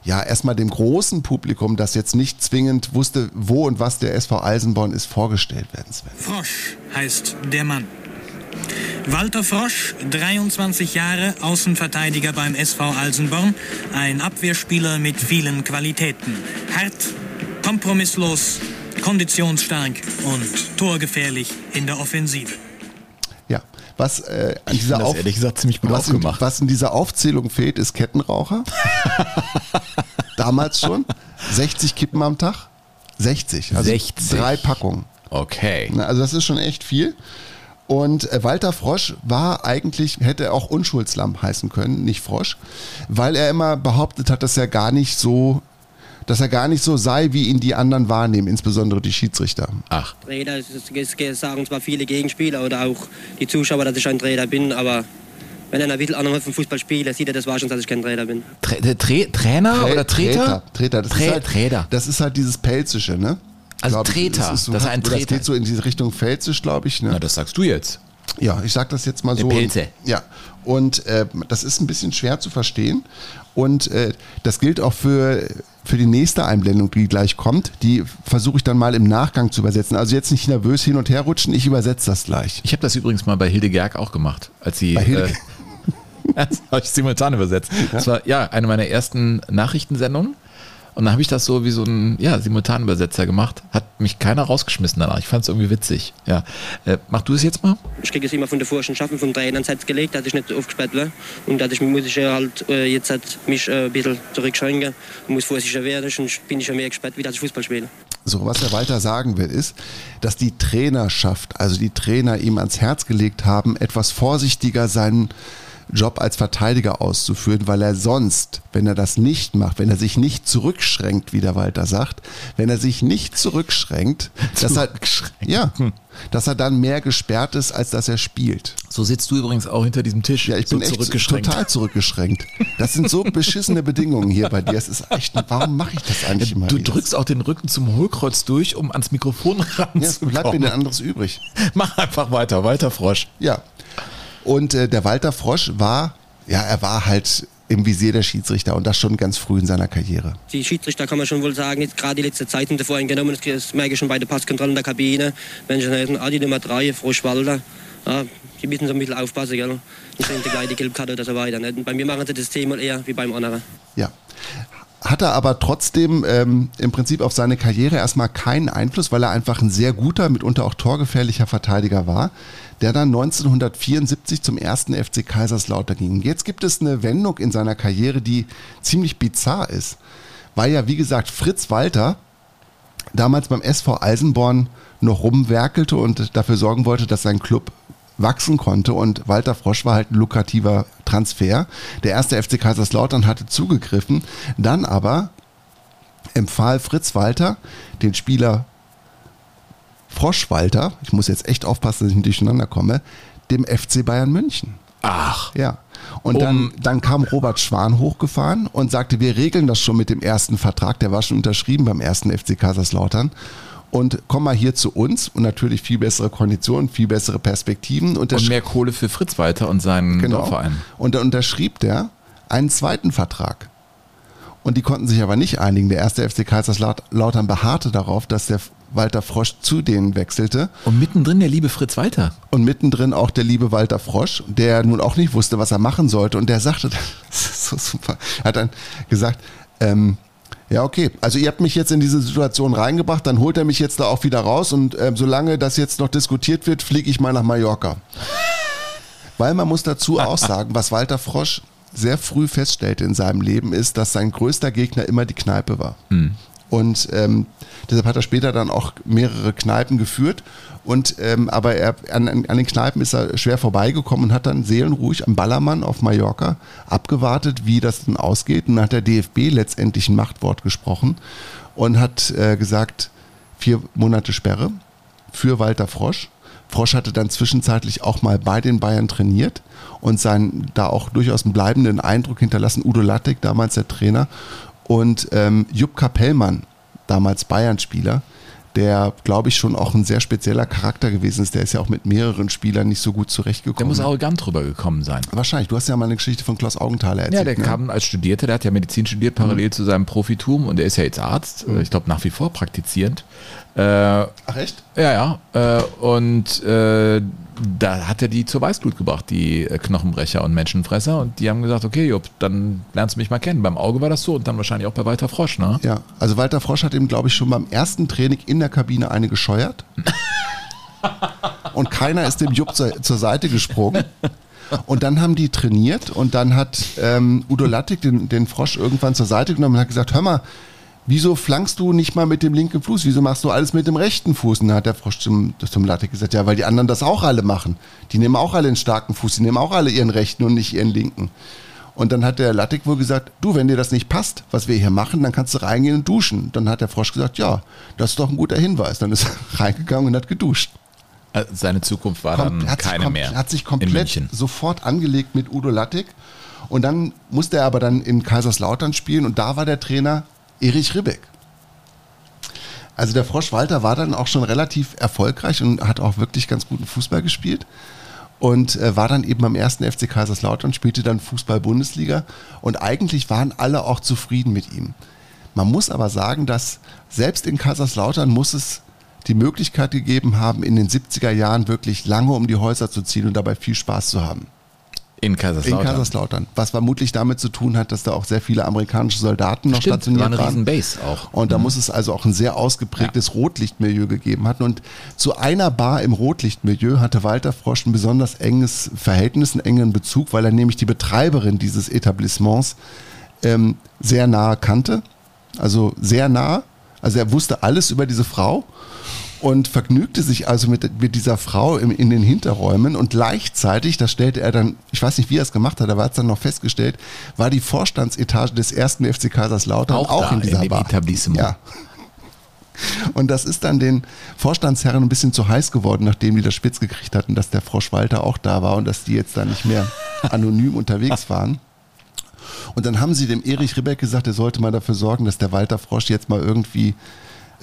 ja erstmal dem großen Publikum, das jetzt nicht zwingend wusste, wo und was der SV Eisenborn ist, vorgestellt werden. Sven. Frosch heißt der Mann. Walter Frosch, 23 Jahre, Außenverteidiger beim SV Alsenborn, ein Abwehrspieler mit vielen Qualitäten. Hart, kompromisslos, konditionsstark und torgefährlich in der Offensive. Was äh, an Ich dieser Auf ehrlich gesagt ziemlich gut was in, was in dieser Aufzählung fehlt, ist Kettenraucher. Damals schon. 60 Kippen am Tag. 60. Also 60. drei Packungen. Okay. Na, Also das ist schon echt viel. Und äh, Walter Frosch war eigentlich, hätte auch Unschuldslamm heißen können, nicht Frosch, weil er immer behauptet hat, dass er gar nicht so, dass er gar nicht so sei, wie ihn die anderen wahrnehmen, insbesondere die Schiedsrichter. Ach, Trainer, es, sagen zwar viele Gegenspieler oder auch die Zuschauer, dass ich ein Trainer bin, aber wenn einer ein bisschen hat vom Fußball spielt, sieht er das war schon, dass ich kein Trainer bin. Tra Tra Trainer Trä- oder Treter? Treter. Das, ist halt, das ist halt dieses Pelzische, ne? Also Glaub. Treter. ist so, Das ist ein Das Treter. geht so in diese Richtung Pfälzisch, glaube ich. Ne? Na, das sagst du jetzt. Ja, ich sag das jetzt mal Der so. Pelze. Ja, und äh, das ist ein bisschen schwer zu verstehen. Und äh, das gilt auch für, für die nächste Einblendung, die gleich kommt. Die versuche ich dann mal im Nachgang zu übersetzen. Also jetzt nicht nervös hin und her rutschen, ich übersetze das gleich. Ich habe das übrigens mal bei Hilde Gerg auch gemacht, als sie. Bei Hilde- Äh, das habe ich simultan übersetzt. Das war ja eine meiner ersten Nachrichtensendungen. Und dann habe ich das so wie so ein ja, Simultanübersetzer gemacht. Hat mich keiner rausgeschmissen danach. Ich fand es irgendwie witzig. Ja. Äh, mach du es jetzt mal? Ich kriege es immer von der Vorstandschaft und vom Trainer ans Herz gelegt, dass ich nicht aufgesperrt war. Und dadurch muss ich ja halt äh, jetzt halt mich äh, ein bisschen zurückschränken und muss vorsichtiger werden. Sonst bin ich ja mehr gesperrt, wie dass ich Fußball spiele. So, was der Walter sagen will, ist, dass die Trainerschaft, also die Trainer ihm ans Herz gelegt haben, etwas vorsichtiger seinen Job als Verteidiger auszuführen, weil er sonst, wenn er das nicht macht, wenn er sich nicht zurückschränkt, wie der Walter sagt, wenn er sich nicht zurückschränkt, dass er, ja, dass er dann mehr gesperrt ist, als dass er spielt. So sitzt du übrigens auch hinter diesem Tisch. Ja, ich so bin echt total zurückgeschränkt. Das sind so beschissene Bedingungen hier bei dir. Es ist echt, warum mache ich das eigentlich immer Du wieder? drückst auch den Rücken zum Hohlkreuz durch, um ans Mikrofon ja, es bleibt mir ranzukommen. denn anderes übrig. Mach einfach weiter, weiter Frosch. Ja. Und äh, der Walter Frosch war, ja, er war halt im Visier der Schiedsrichter und das schon ganz früh in seiner Karriere. Die Schiedsrichter kann man schon wohl sagen, jetzt gerade die letzte Zeit sind sie vorhin genommen, das merke ich schon bei der Passkontrolle in der Kabine. Dann ah, die Nummer 3, Froschwalder, ja, die müssen so ein bisschen aufpassen, gell? Nicht so gleich die Gelbkarte oder so weiter. Ne? Bei mir machen sie das Thema eher wie beim anderen. Ja. Hat er aber trotzdem ähm, im Prinzip auf seine Karriere erstmal keinen Einfluss, weil er einfach ein sehr guter, mitunter auch torgefährlicher Verteidiger war, der dann 1974 zum ersten FC Kaiserslautern ging. Jetzt gibt es eine Wendung in seiner Karriere, die ziemlich bizarr ist, weil ja, wie gesagt, Fritz Walter damals beim SV Eisenborn noch rumwerkelte und dafür sorgen wollte, dass sein Club wachsen konnte und Walter Frosch war halt ein lukrativer Transfer. Der erste FC Kaiserslautern hatte zugegriffen, dann aber empfahl Fritz Walter den Spieler Frosch Walter, ich muss jetzt echt aufpassen, dass ich nicht durcheinander komme, dem FC Bayern München. Ach. Ja. Und um dann, dann kam Robert Schwan hochgefahren und sagte, wir regeln das schon mit dem ersten Vertrag, der war schon unterschrieben beim ersten FC Kaiserslautern und komm mal hier zu uns und natürlich viel bessere Konditionen, viel bessere Perspektiven. Und, mehr Kohle für Fritz weiter und seinen genau. Dorfverein. Und dann unterschrieb der einen zweiten Vertrag. Und die konnten sich aber nicht einigen. Der erste FC Kaiserslautern beharrte darauf, dass der Walter Frosch zu denen wechselte. Und mittendrin der liebe Fritz Walter. Und mittendrin auch der liebe Walter Frosch, der nun auch nicht wusste, was er machen sollte. Und der sagte, das ist so super, er hat dann gesagt, ähm, ja, okay. Also ihr habt mich jetzt in diese Situation reingebracht, dann holt er mich jetzt da auch wieder raus und äh, solange das jetzt noch diskutiert wird, fliege ich mal nach Mallorca. Weil man muss dazu auch sagen, was Walter Frosch sehr früh feststellte in seinem Leben ist, dass sein größter Gegner immer die Kneipe war. Hm. Und ähm, deshalb hat er später dann auch mehrere Kneipen geführt. Und ähm, aber er, an, an den Kneipen ist er schwer vorbeigekommen und hat dann seelenruhig am Ballermann auf Mallorca abgewartet, wie das denn ausgeht. Und dann hat der DFB letztendlich ein Machtwort gesprochen und hat äh, gesagt, vier Monate Sperre für Walter Frosch. Frosch hatte dann zwischenzeitlich auch mal bei den Bayern trainiert und seinen da auch durchaus einen bleibenden Eindruck hinterlassen. Udo Lattek, damals der Trainer, und ähm, Jupp Kapellmann, damals Bayern-Spieler, der, glaube ich, schon auch ein sehr spezieller Charakter gewesen ist. Der ist ja auch mit mehreren Spielern nicht so gut zurechtgekommen. Der muss arrogant drüber gekommen sein. Wahrscheinlich. Du hast ja mal eine Geschichte von Klaus Augenthaler erzählt. Ja, der ne? kam als Studierter, der hat ja Medizin studiert, parallel mhm. zu seinem Profitum und der ist ja jetzt Arzt, mhm. ich glaube nach wie vor praktizierend. Äh, Ach echt? Ja, ja. Äh, und äh, da hat er die zur Weißglut gebracht, die äh, Knochenbrecher und Menschenfresser. Und die haben gesagt, okay, Jupp, dann lernst du mich mal kennen. Beim Auge war das so und dann wahrscheinlich auch bei Walter Frosch, ne? Ja, also Walter Frosch hat ihm, glaube ich, schon beim ersten Training in der Kabine eine gescheuert. und keiner ist dem Jupp zur, zur Seite gesprungen. Und dann haben die trainiert und dann hat ähm, Udo Lattig den, den Frosch irgendwann zur Seite genommen und hat gesagt, hör mal, wieso flankst du nicht mal mit dem linken Fuß? Wieso machst du alles mit dem rechten Fuß? Und dann hat der Frosch zum, zum Latte gesagt, ja, weil die anderen das auch alle machen. Die nehmen auch alle einen starken Fuß, die nehmen auch alle ihren rechten und nicht ihren linken. Und dann hat der Lattek wohl gesagt, du, wenn dir das nicht passt, was wir hier machen, dann kannst du reingehen und duschen. Dann hat der Frosch gesagt, ja, das ist doch ein guter Hinweis. Dann ist er reingegangen und hat geduscht. Äh, seine Zukunft war Kom dann keine mehr. Er hat sich komplett sofort angelegt mit Udo Lattek. Und dann musste er aber dann in Kaiserslautern spielen und da war der Trainer Erich Ribbeck. Also der Frosch Walter war dann auch schon relativ erfolgreich und hat auch wirklich ganz guten Fußball gespielt und äh, war dann eben am ersten FC Kaiserslautern, spielte dann Fußball-Bundesliga und eigentlich waren alle auch zufrieden mit ihm. Man muss aber sagen, dass selbst in Kaiserslautern muss es die Möglichkeit gegeben haben, in den 70er Jahren wirklich lange um die Häuser zu ziehen und dabei viel Spaß zu haben. In Kaiserslautern. In Kaiserslautern. Was vermutlich damit zu tun hat, dass da auch sehr viele amerikanische Soldaten noch Stimmt, stationiert waren. War eine Base auch. Und da mhm. muss es also auch ein sehr ausgeprägtes ja. Rotlichtmilieu gegeben haben. Und zu einer Bar im Rotlichtmilieu hatte Walter Frosch ein besonders enges Verhältnis, einen engen Bezug, weil er nämlich die Betreiberin dieses Etablissements ähm, sehr nahe kannte. Also sehr nah. Also er wusste alles über diese Frau und vergnügte sich also mit, mit dieser Frau im, in den Hinterräumen und gleichzeitig, das stellte er dann, ich weiß nicht, wie er es gemacht hat, aber er hat es dann noch festgestellt, war die Vorstandsetage des ersten FC Kaiserslautern auch, auch in dieser in Bar. Etablissement. Ja. Und das ist dann den Vorstandsherren ein bisschen zu heiß geworden, nachdem die das spitz gekriegt hatten, dass der Frosch Walter auch da war und dass die jetzt da nicht mehr anonym unterwegs waren. Und dann haben sie dem Erich Ribbeck gesagt, er sollte mal dafür sorgen, dass der Walter Frosch jetzt mal irgendwie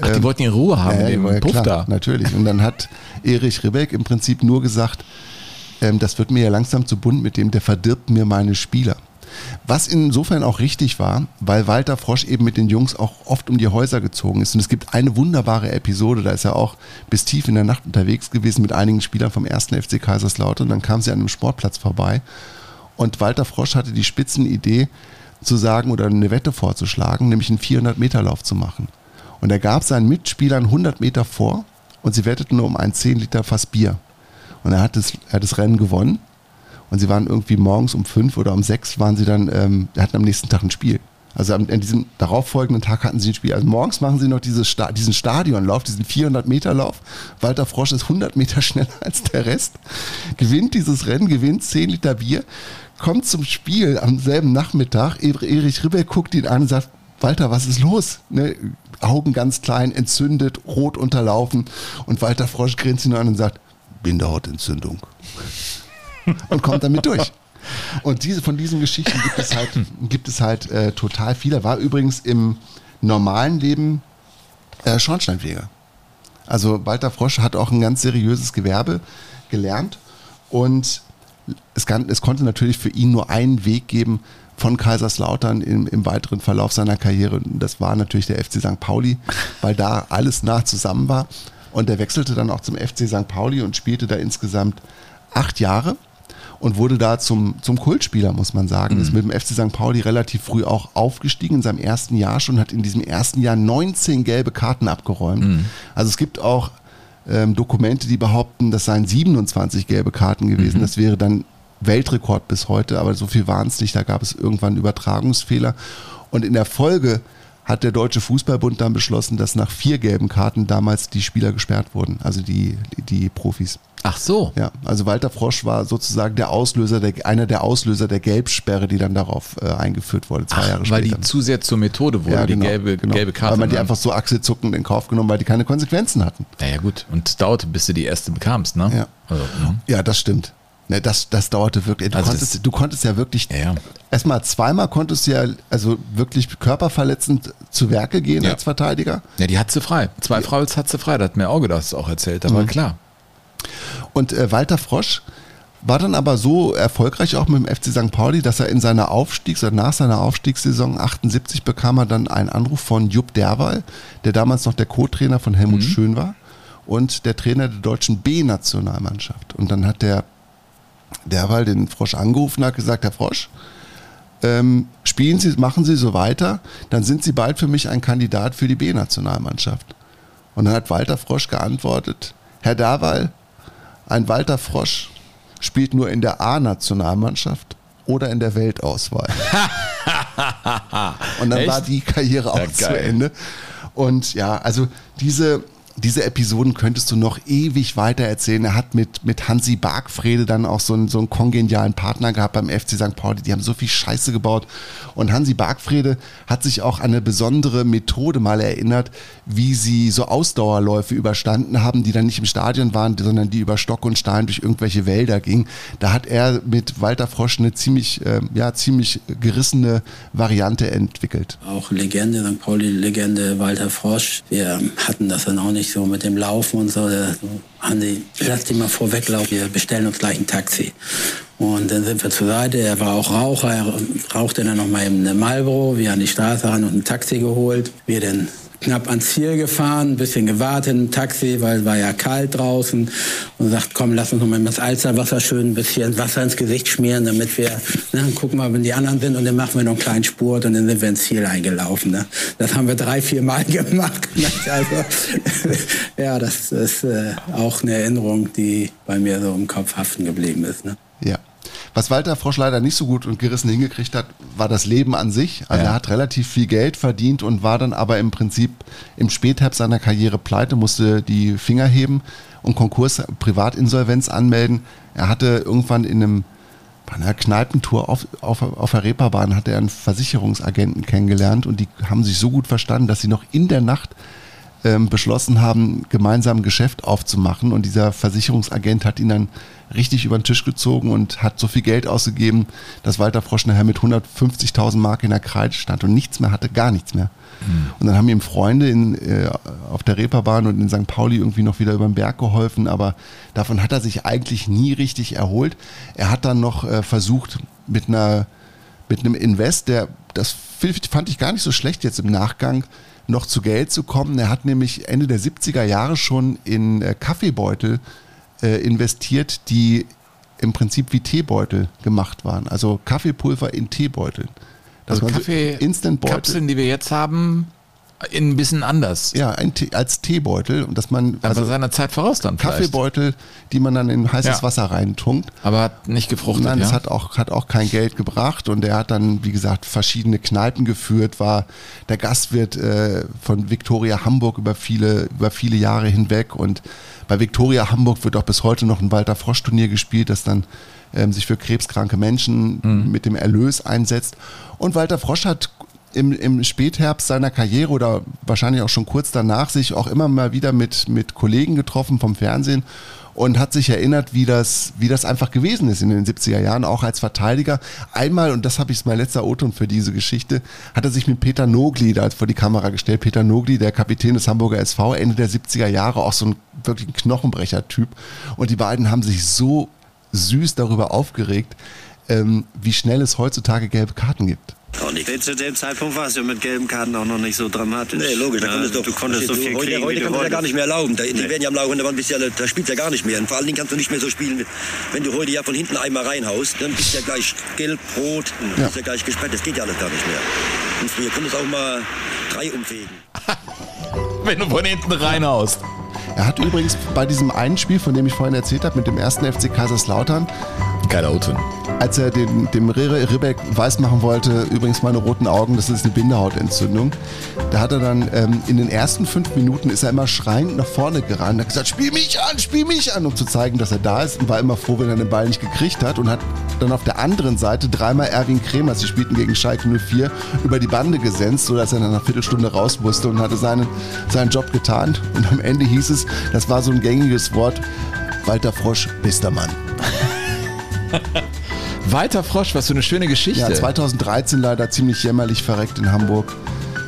Ach, die ähm, wollten in Ruhe haben, äh, den Puff da. Natürlich. Und dann hat Erich Ribbeck im Prinzip nur gesagt, ähm, das wird mir ja langsam zu bunt mit dem, der verdirbt mir meine Spieler. Was insofern auch richtig war, weil Walter Frosch eben mit den Jungs auch oft um die Häuser gezogen ist. Und es gibt eine wunderbare Episode, da ist er auch bis tief in der Nacht unterwegs gewesen mit einigen Spielern vom ersten FC Kaiserslautern. Und dann kam sie an einem Sportplatz vorbei. Und Walter Frosch hatte die Spitzenidee zu sagen oder eine Wette vorzuschlagen, nämlich einen 400-Meter-Lauf zu machen. Und er gab seinen Mitspielern 100 Meter vor und sie wetteten nur um ein 10 Liter Fass Bier. Und er hat das, er hat das Rennen gewonnen und sie waren irgendwie morgens um fünf oder um sechs waren sie dann, ähm, hatten am nächsten Tag ein Spiel. Also an, diesem darauffolgenden Tag hatten sie ein Spiel. Also morgens machen sie noch dieses Sta diesen Stadionlauf, diesen 400 Meter Lauf. Walter Frosch ist 100 Meter schneller als der Rest, gewinnt dieses Rennen, gewinnt 10 Liter Bier, kommt zum Spiel am selben Nachmittag. Erich Ribbeck guckt ihn an und sagt, Walter, was ist los? Ne? Augen ganz klein, entzündet, rot unterlaufen. Und Walter Frosch grinst ihn an und sagt, Bindehautentzündung. und kommt damit durch. Und diese, von diesen Geschichten gibt es halt, gibt es halt äh, total viele. War übrigens im normalen Leben äh, Schornsteinfeger. Also Walter Frosch hat auch ein ganz seriöses Gewerbe gelernt und es, kann, es konnte natürlich für ihn nur einen Weg geben von Kaiserslautern im, im weiteren Verlauf seiner Karriere. Das war natürlich der FC St. Pauli, weil da alles nah zusammen war. Und er wechselte dann auch zum FC St. Pauli und spielte da insgesamt acht Jahre und wurde da zum, zum Kultspieler, muss man sagen. Mhm. Ist mit dem FC St. Pauli relativ früh auch aufgestiegen, in seinem ersten Jahr schon, hat in diesem ersten Jahr 19 gelbe Karten abgeräumt. Mhm. Also es gibt auch ähm, Dokumente, die behaupten, das seien 27 gelbe Karten gewesen. Mhm. Das wäre dann Weltrekord bis heute, aber so viel waren es nicht. Da gab es irgendwann Übertragungsfehler. Und in der Folge hat der Deutsche Fußballbund dann beschlossen, dass nach vier gelben Karten damals die Spieler gesperrt wurden, also die, die Profis. Ach so. Ja, also Walter Frosch war sozusagen der Auslöser, der, einer der Auslöser der Gelbsperre, die dann darauf äh, eingeführt wurde, zwei Ach, Jahre weil später. Weil die zu sehr zur Methode wurde, ja, genau, die gelbe, genau. gelbe Karte. Weil man die ne? einfach so achselzuckend in Kauf genommen, weil die keine Konsequenzen hatten. Naja gut, und es dauerte, bis du die erste bekamst, ne? Ja, also, ne? ja das stimmt. Ne, das, das dauerte wirklich. Du, Also konntest, das- du konntest ja wirklich. Ja. Erstmal zweimal konntest du ja also wirklich körperverletzend zu Werke gehen Ja. als Verteidiger. Ja, die hat sie frei. Zwei Fouls hat sie frei, da hat mir Auge das auch erzählt, aber Mhm. klar. Und äh, Walter Frosch war dann aber so erfolgreich auch mit dem FC St. Pauli, dass er in seiner Aufstiegs- oder nach seiner Aufstiegssaison 78 bekam er dann einen Anruf von Jupp Derwal, der damals noch der Co-Trainer von Helmut Schön war und der Trainer der deutschen B-Nationalmannschaft. Und dann hat der Derwal den Frosch angerufen hat gesagt, Herr Frosch, ähm, spielen Sie, machen Sie so weiter, dann sind Sie bald für mich ein Kandidat für die B-Nationalmannschaft. Und dann hat Walter Frosch geantwortet, Herr Derwal, ein Walter Frosch spielt nur in der A-Nationalmannschaft oder in der Weltauswahl. Und dann Echt? war die Karriere auch Ja, zu. Ende. Und ja, also diese, diese Episoden könntest du noch ewig weiter erzählen. Er hat mit, mit Hansi Bargfrede dann auch so einen, so einen kongenialen Partner gehabt beim FC St. Pauli. Die haben so viel Scheiße gebaut. Und Hansi Bargfrede hat sich auch an eine besondere Methode mal erinnert, wie sie so Ausdauerläufe überstanden haben, die dann nicht im Stadion waren, sondern die über Stock und Stein durch irgendwelche Wälder gingen. Da hat er mit Walter Frosch eine ziemlich, ähm, ja, ziemlich gerissene Variante entwickelt. Auch Legende, St. Pauli-Legende Walter Frosch. Wir hatten das dann auch nicht so mit dem Laufen und so. Der- Andi, lass dich mal vorweglaufen, wir bestellen uns gleich ein Taxi. Und dann sind wir zur Seite. Er war auch Raucher, er rauchte dann noch mal eben eine Marlboro. Wir an die Straße ran und ein Taxi geholt. Wir dann knapp ans Ziel gefahren, ein bisschen gewartet im Taxi, weil es war ja kalt draußen und sagt, komm, lass uns noch mal das Alsterwasser schön ein bisschen Wasser ins Gesicht schmieren, damit wir, ne, gucken mal, wenn die anderen sind und dann machen wir noch einen kleinen Spurt und dann sind wir ins Ziel eingelaufen. Ne. Das haben wir drei, vier Mal gemacht. Ne. Also, ja, das ist äh, auch eine Erinnerung, die bei mir so im Kopf haften geblieben ist. Ne. Ja. Was Walter Frosch leider nicht so gut und gerissen hingekriegt hat, war das Leben an sich. Also Ja. er hat relativ viel Geld verdient und war dann aber im Prinzip im Spätherbst seiner Karriere pleite, musste die Finger heben und Konkurs, Privatinsolvenz anmelden. Er hatte irgendwann in einem bei einer Kneipentour auf, auf, auf der Reeperbahn hat er einen Versicherungsagenten kennengelernt und die haben sich so gut verstanden, dass sie noch in der Nacht ähm, beschlossen haben, gemeinsam ein Geschäft aufzumachen. Und dieser Versicherungsagent hat ihn dann richtig über den Tisch gezogen und hat so viel Geld ausgegeben, dass Walter Frosch nachher mit 150.000 Mark in der Kreide stand und nichts mehr hatte, gar nichts mehr. Und dann haben ihm Freunde in, äh, auf der Reeperbahn und in St. Pauli irgendwie noch wieder über den Berg geholfen, aber davon hat er sich eigentlich nie richtig erholt. Er hat dann noch äh, versucht, mit einer mit einem Invest, der, das fand ich gar nicht so schlecht jetzt im Nachgang, noch zu Geld zu kommen. Er hat nämlich Ende der 70er Jahre schon in äh, Kaffeebeutel äh, investiert, die im Prinzip wie Teebeutel gemacht waren. Also Kaffeepulver in Teebeuteln. Also Kaffee, so Instant Kapseln, die wir jetzt haben, ein bisschen anders. Ja, ein Tee, als Teebeutel und dass man also seiner Zeit voraus dann Kaffeebeutel, die man dann in heißes ja. Wasser reintunkt. Aber hat nicht gefruchtet. Nein, es ja? hat auch hat auch kein Geld gebracht und er hat dann wie gesagt verschiedene Kneipen geführt, war der Gastwirt äh, von Victoria Hamburg über viele über viele Jahre hinweg und bei Victoria Hamburg wird auch bis heute noch ein Walter Frosch Turnier gespielt, das dann ähm, sich für krebskranke Menschen mhm. mit dem Erlös einsetzt. Und Walter Frosch hat im, im Spätherbst seiner Karriere oder wahrscheinlich auch schon kurz danach sich auch immer mal wieder mit, mit Kollegen getroffen vom Fernsehen und hat sich erinnert, wie das, wie das einfach gewesen ist in den 70er Jahren, auch als Verteidiger. Einmal, und das habe ich mein letzter Oton für diese Geschichte, hat er sich mit Peter Nogli da vor die Kamera gestellt. Peter Nogli, der Kapitän des Hamburger SV, Ende der 70er Jahre, auch so ein wirklich ein Knochenbrecher-Typ. Und die beiden haben sich so süß darüber aufgeregt, ähm, wie schnell es heutzutage gelbe Karten gibt. Auch nicht. Zu dem Zeitpunkt war es ja mit gelben Karten auch noch nicht so dramatisch. Nee, logisch. Da konntest ja, du, konntest so viel heute, kriegen, heute kannst du ja gar nicht mehr erlauben. Da, die nee. werden ja am laufenden Band, bist ja, da spielt ja gar nicht mehr. Und vor allen Dingen kannst du nicht mehr so spielen, wenn du heute ja von hinten einmal reinhaust, dann bist du ja gleich gelb, rot, ja. bist ja gleich gesperrt. Das geht ja alles gar nicht mehr. Und früher konntest du auch mal drei umfegen. wenn du von hinten reinhaust. Er hat übrigens bei diesem einen Spiel, von dem ich vorhin erzählt habe, mit dem ersten FC Kaiserslautern, Geiler Auto. Als er dem, dem Ribbeck weismachen wollte, übrigens meine roten Augen, das ist eine Bindehautentzündung, da hat er dann ähm, in den ersten fünf Minuten ist er immer schreiend nach vorne gerannt, hat gesagt, spiel mich an, spiel mich an, um zu zeigen, dass er da ist und war immer froh, wenn er den Ball nicht gekriegt hat und hat dann auf der anderen Seite dreimal Erwin Kremer, sie spielten gegen Schalke 04, über die Bande gesenzt, sodass er nach einer Viertelstunde raus musste und hatte seinen, seinen Job getan. Und am Ende hieß es, das war so ein gängiges Wort, Walter Frosch, bester Mann. Walter Frosch, was für eine schöne Geschichte. Ja, 2013 leider ziemlich jämmerlich verreckt in Hamburg.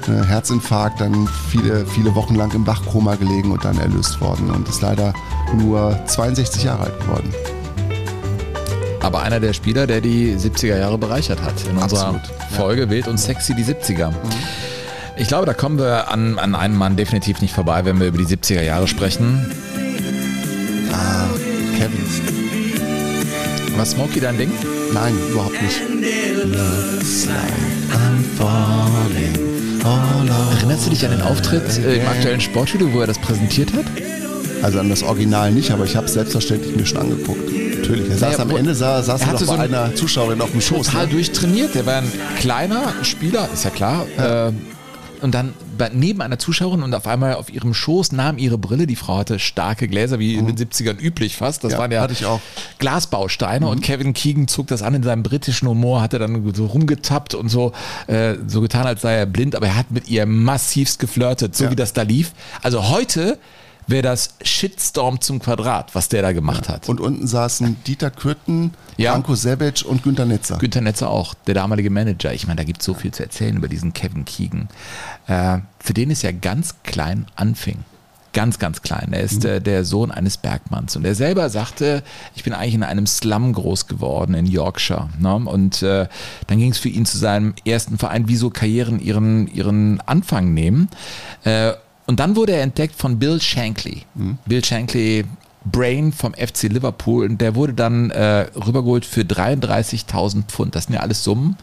Äh, Herzinfarkt, dann viele, viele Wochen lang im Wachkoma gelegen und dann erlöst worden und ist leider nur 62 Jahre alt geworden. Aber einer der Spieler, der die 70er Jahre bereichert hat. In unserer Absolut, Folge ja. Wild und Sexy die 70er. Mhm. Ich glaube, da kommen wir an, an einem Mann definitiv nicht vorbei, wenn wir über die 70er Jahre sprechen. Ah, Kevin. War Smokey dein Ding? Nein, überhaupt nicht. Erinnerst du dich an den Auftritt äh, im aktuellen Sportstudio, wo er das präsentiert hat? Also an das Original nicht, aber ich habe es selbstverständlich mir schon angeguckt. Natürlich. Er saß naja, am Ende, saß, saß er, er so bei einer Zuschauerin auf dem Schoß. Total ne? durchtrainiert. Der war ein kleiner Spieler, ist ja klar. Ja. Äh, und dann neben einer Zuschauerin und auf einmal auf ihrem Schoß nahm ihre Brille. Die Frau hatte starke Gläser, wie in den 70ern mhm. üblich fast. Das ja, waren ja Glasbausteine mhm. und Kevin Keegan zog das an in seinem britischen Humor, hatte dann so rumgetappt und so, äh, so getan, als sei er blind, aber er hat mit ihr massivst geflirtet, so ja. wie das da lief. Also heute wäre das Shitstorm zum Quadrat, was der da gemacht ja. hat. Und unten saßen Dieter Kürten, ja. Franco Sebic und Günter Netzer. Günter Netzer auch, der damalige Manager. Ich meine, da gibt es so viel zu erzählen über diesen Kevin Keegan. Äh, für den es ja ganz klein anfing. Ganz, ganz klein. Er ist mhm. äh, der Sohn eines Bergmanns. Und er selber sagte, ich bin eigentlich in einem Slum groß geworden in Yorkshire. Ne? Und äh, dann ging es für ihn zu seinem ersten Verein, wie so Karrieren ihren, ihren Anfang nehmen. Äh, und dann wurde er entdeckt von Bill Shankly. Mhm. Bill Shankly, Brain vom FC Liverpool. Und der wurde dann äh, rübergeholt für 33.000 Pfund. Das sind ja alles Summen.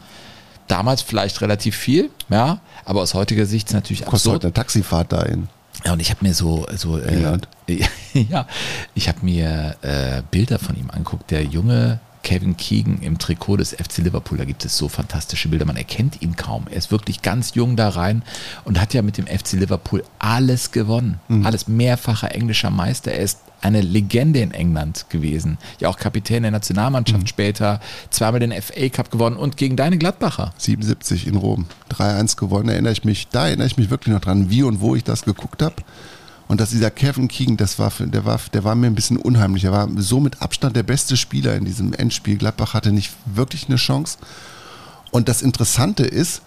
Damals vielleicht relativ viel, ja, aber aus heutiger Sicht ist natürlich Kostet absurd. heute eine Taxifahrt dahin. Ja, und ich habe mir so, so äh, ja, ich habe mir äh, Bilder von ihm anguckt. Der junge Kevin Keegan im Trikot des FC Liverpool. Da gibt es so fantastische Bilder. Man erkennt ihn kaum. Er ist wirklich ganz jung da rein und hat ja mit dem FC Liverpool alles gewonnen. Mhm. Alles mehrfacher englischer Meister. Er ist eine Legende in England gewesen. Ja, auch Kapitän der Nationalmannschaft mhm. später. Zweimal den FA Cup gewonnen und gegen deine Gladbacher. 77 in Rom. 3-1 gewonnen. Erinnere ich mich, da erinnere ich mich wirklich noch dran, wie und wo ich das geguckt habe. Und dass dieser Kevin Keegan, das war, der war, der war mir ein bisschen unheimlich. Er war so mit Abstand der beste Spieler in diesem Endspiel. Gladbach hatte nicht wirklich eine Chance. Und das Interessante ist,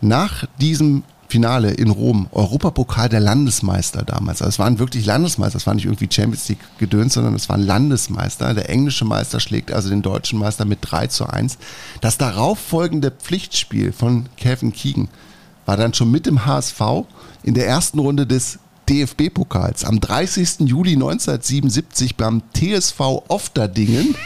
nach diesem Finale in Rom, Europapokal der Landesmeister damals. Also es waren wirklich Landesmeister, es war nicht irgendwie Champions League gedöns, sondern es waren Landesmeister. Der englische Meister schlägt also den deutschen Meister mit 3 zu 1. Das darauf folgende Pflichtspiel von Kevin Keegan war dann schon mit dem HSV in der ersten Runde des DFB-Pokals am 30. Juli 1977 beim TSV Ofterdingen.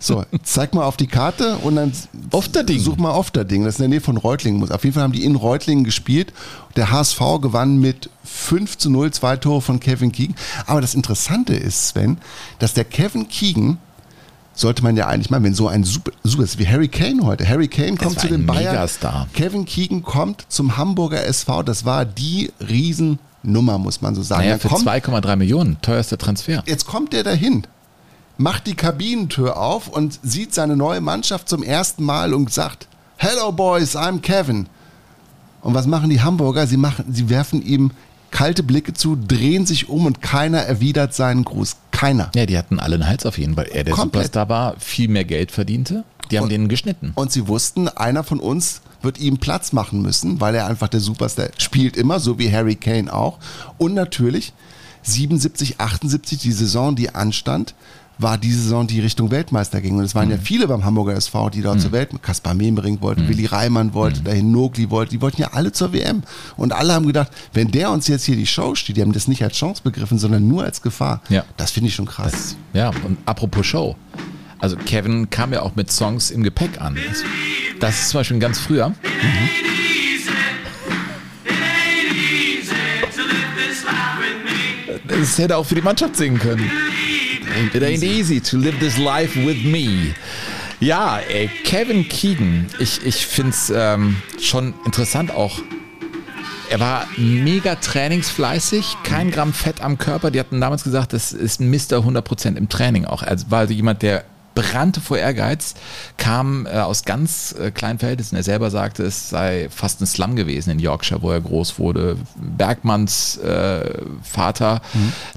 So, zeig mal auf die Karte und dann Ofterding. such mal Ofterding. Das ist in der Nähe von Reutlingen. Auf jeden Fall haben die in Reutlingen gespielt. Der HSV gewann mit 5 zu 0, zwei Tore von Kevin Keegan. Aber das Interessante ist, Sven, dass der Kevin Keegan sollte man ja eigentlich mal, wenn so ein super, super ist wie Harry Kane heute. Harry Kane kommt zu den Bayern. Megastar. Kevin Keegan kommt zum Hamburger SV. Das war die Riesennummer, muss man so sagen. Naja, für kommt, 2,3 Millionen, teuerster Transfer. jetzt kommt der dahin, macht die Kabinentür auf und sieht seine neue Mannschaft zum ersten Mal und sagt, Hello Boys, I'm Kevin. Und was machen die Hamburger? Sie, machen, sie werfen ihm kalte Blicke zu, drehen sich um und keiner erwidert seinen Gruß. Keiner. Ja, die hatten alle einen Hals auf jeden, weil er der Komplett. Superstar war, viel mehr Geld verdiente. Die haben den geschnitten. Und sie wussten, einer von uns wird ihm Platz machen müssen, weil er einfach der Superstar spielt immer, so wie Harry Kane auch. Und natürlich 77, 78, die Saison, die anstand, war die Saison, die Richtung Weltmeister ging. Und es waren ja viele beim Hamburger SV, die dort zur Welt, Kaspar Memering wollte, Willi Reimann wollte, dahin Nogli wollte, die wollten ja alle zur WM. Und alle haben gedacht, wenn der uns jetzt hier die Show steht, die haben das nicht als Chance begriffen, sondern nur als Gefahr. Ja. Das finde ich schon krass. Ja, und apropos Show. Also Kevin kam ja auch mit Songs im Gepäck an. Das, das ist zum Beispiel ganz früher. Das hätte er auch für die Mannschaft singen können. It ain't easy to live this life with me. Ja, ey, Kevin Keegan, ich, ich finde es ähm, schon interessant auch. Er war mega trainingsfleißig, kein Gramm Fett am Körper. Die hatten damals gesagt, das ist ein Mister 100% im Training auch. Er war also jemand, der brannte vor Ehrgeiz, kam äh, aus ganz äh, kleinen Verhältnissen. Er selber sagte, es sei fast ein Slum gewesen in Yorkshire, wo er groß wurde. Bergmanns äh, Vater,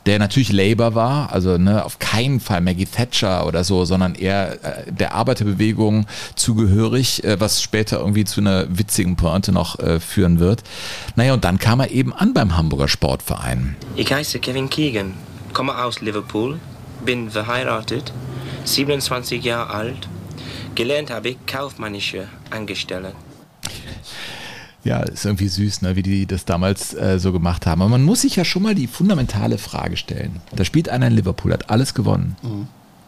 der natürlich Labour war, also ne, auf keinen Fall Maggie Thatcher oder so, sondern eher äh, der Arbeiterbewegung zugehörig, äh, was später irgendwie zu einer witzigen Pointe noch äh, führen wird. Naja, und dann kam er eben an beim Hamburger Sportverein. Ich heiße Kevin Keegan, komme aus Liverpool, bin verheiratet, 27 Jahre alt. Gelernt habe ich kaufmännische Angestellte. Ja, ist irgendwie süß, ne, wie die das damals äh, so gemacht haben. Aber man muss sich ja schon mal die fundamentale Frage stellen. Da spielt einer in Liverpool, hat alles gewonnen.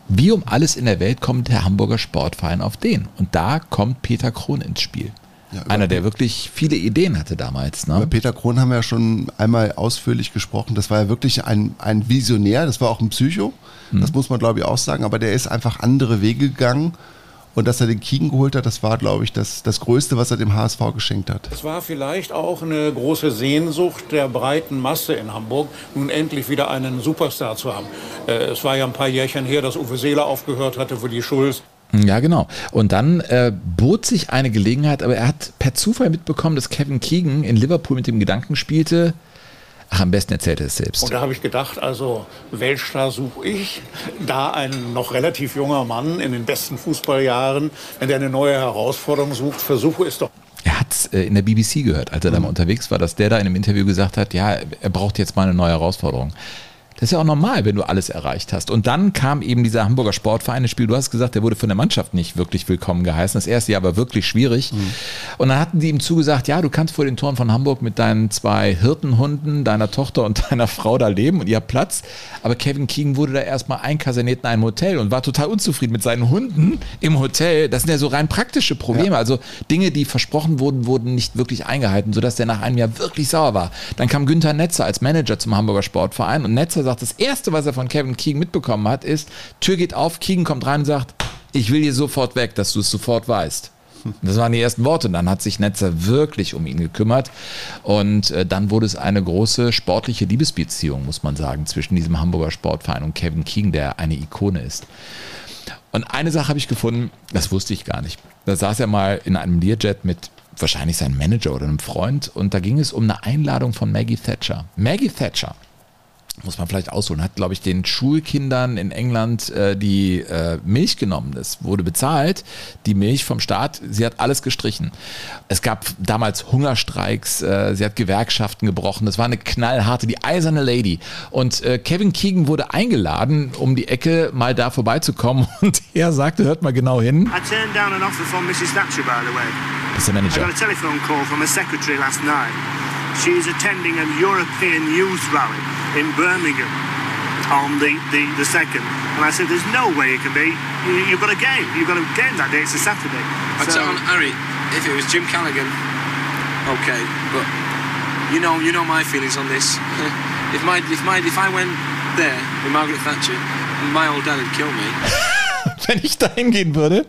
Wie um alles in der Welt kommt der Hamburger Sportverein auf den? Und da kommt Peter Krohn ins Spiel. Ja, über- Einer, der wirklich viele Ideen hatte damals. Über Ne? Peter Krohn haben wir ja schon einmal ausführlich gesprochen. Das war ja wirklich ein, ein Visionär, das war auch ein Psycho. Das muss man, glaube ich, auch sagen. Aber der ist einfach andere Wege gegangen. Und dass er den Kiegen geholt hat, das war, glaube ich, das, das Größte, was er dem HSV geschenkt hat. Es war vielleicht auch eine große Sehnsucht der breiten Masse in Hamburg, nun endlich wieder einen Superstar zu haben. Äh, Es war ja ein paar Jährchen her, dass Uwe Seeler aufgehört hatte für die Schulz. Ja, genau. Und dann äh, bot sich eine Gelegenheit, aber er hat per Zufall mitbekommen, dass Kevin Keegan in Liverpool mit dem Gedanken spielte, ach, am besten erzählt er es selbst. Und da habe ich gedacht, also Weltstar suche ich. Da ein noch relativ junger Mann in den besten Fußballjahren, wenn der eine neue Herausforderung sucht, versuche es doch. Er hat es äh, in der BBC gehört, als er da mal unterwegs war, dass der da in einem Interview gesagt hat, ja, er braucht jetzt mal eine neue Herausforderung. Das ist ja auch normal, wenn du alles erreicht hast. Und dann kam eben dieser Hamburger Sportverein ins Spiel. Du hast gesagt, der wurde von der Mannschaft nicht wirklich willkommen geheißen. Das erste Jahr war wirklich schwierig. Und dann hatten die ihm zugesagt, ja, du kannst vor den Toren von Hamburg mit deinen zwei Hirtenhunden, deiner Tochter und deiner Frau da leben und ihr habt Platz. Aber Kevin Keegan wurde da erstmal einkaserniert in einem Hotel und war total unzufrieden mit seinen Hunden im Hotel. Das sind ja so rein praktische Probleme. Also Dinge, die versprochen wurden, wurden nicht wirklich eingehalten, sodass der nach einem Jahr wirklich sauer war. Dann kam Günther Netzer als Manager zum Hamburger Sportverein und Netzer sagt, das Erste, was er von Kevin Keegan mitbekommen hat, ist, Tür geht auf, Keegan kommt rein und sagt, ich will hier sofort weg, dass du es sofort weißt. Das waren die ersten Worte. Und dann hat sich Netzer wirklich um ihn gekümmert. Und äh, dann wurde es eine große sportliche Liebesbeziehung, muss man sagen, zwischen diesem Hamburger Sportverein und Kevin Keegan, der eine Ikone ist. Und eine Sache habe ich gefunden, das wusste ich gar nicht. Da saß er mal in einem Learjet mit wahrscheinlich seinem Manager oder einem Freund und da ging es um eine Einladung von Maggie Thatcher. Maggie Thatcher muss man vielleicht ausholen, hat, glaube ich, den Schulkindern in England äh, die äh, Milch genommen. Es wurde bezahlt, die Milch vom Staat. Sie hat alles gestrichen. Es gab damals Hungerstreiks, äh, sie hat Gewerkschaften gebrochen. Das war eine knallharte, die eiserne Lady. Und äh, Kevin Keegan wurde eingeladen, um die Ecke mal da vorbeizukommen. Und er sagte, hört mal genau hin. I turned down an offer from Mrs. Thatcher, by the way. Das ist der Manager. I got a telephone call from her secretary last night. She's attending a European youth rally in Birmingham on the, the, the second. And I said, there's no way it can be. You, you've got a game. You've got a game that day. It's a Saturday. I'd So- tell Harry, if it was Jim Callaghan, okay, but you know, you know my feelings on this. if my, if my, if I went there with Margaret Thatcher, my old dad would kill me. wenn ich da hingehen würde,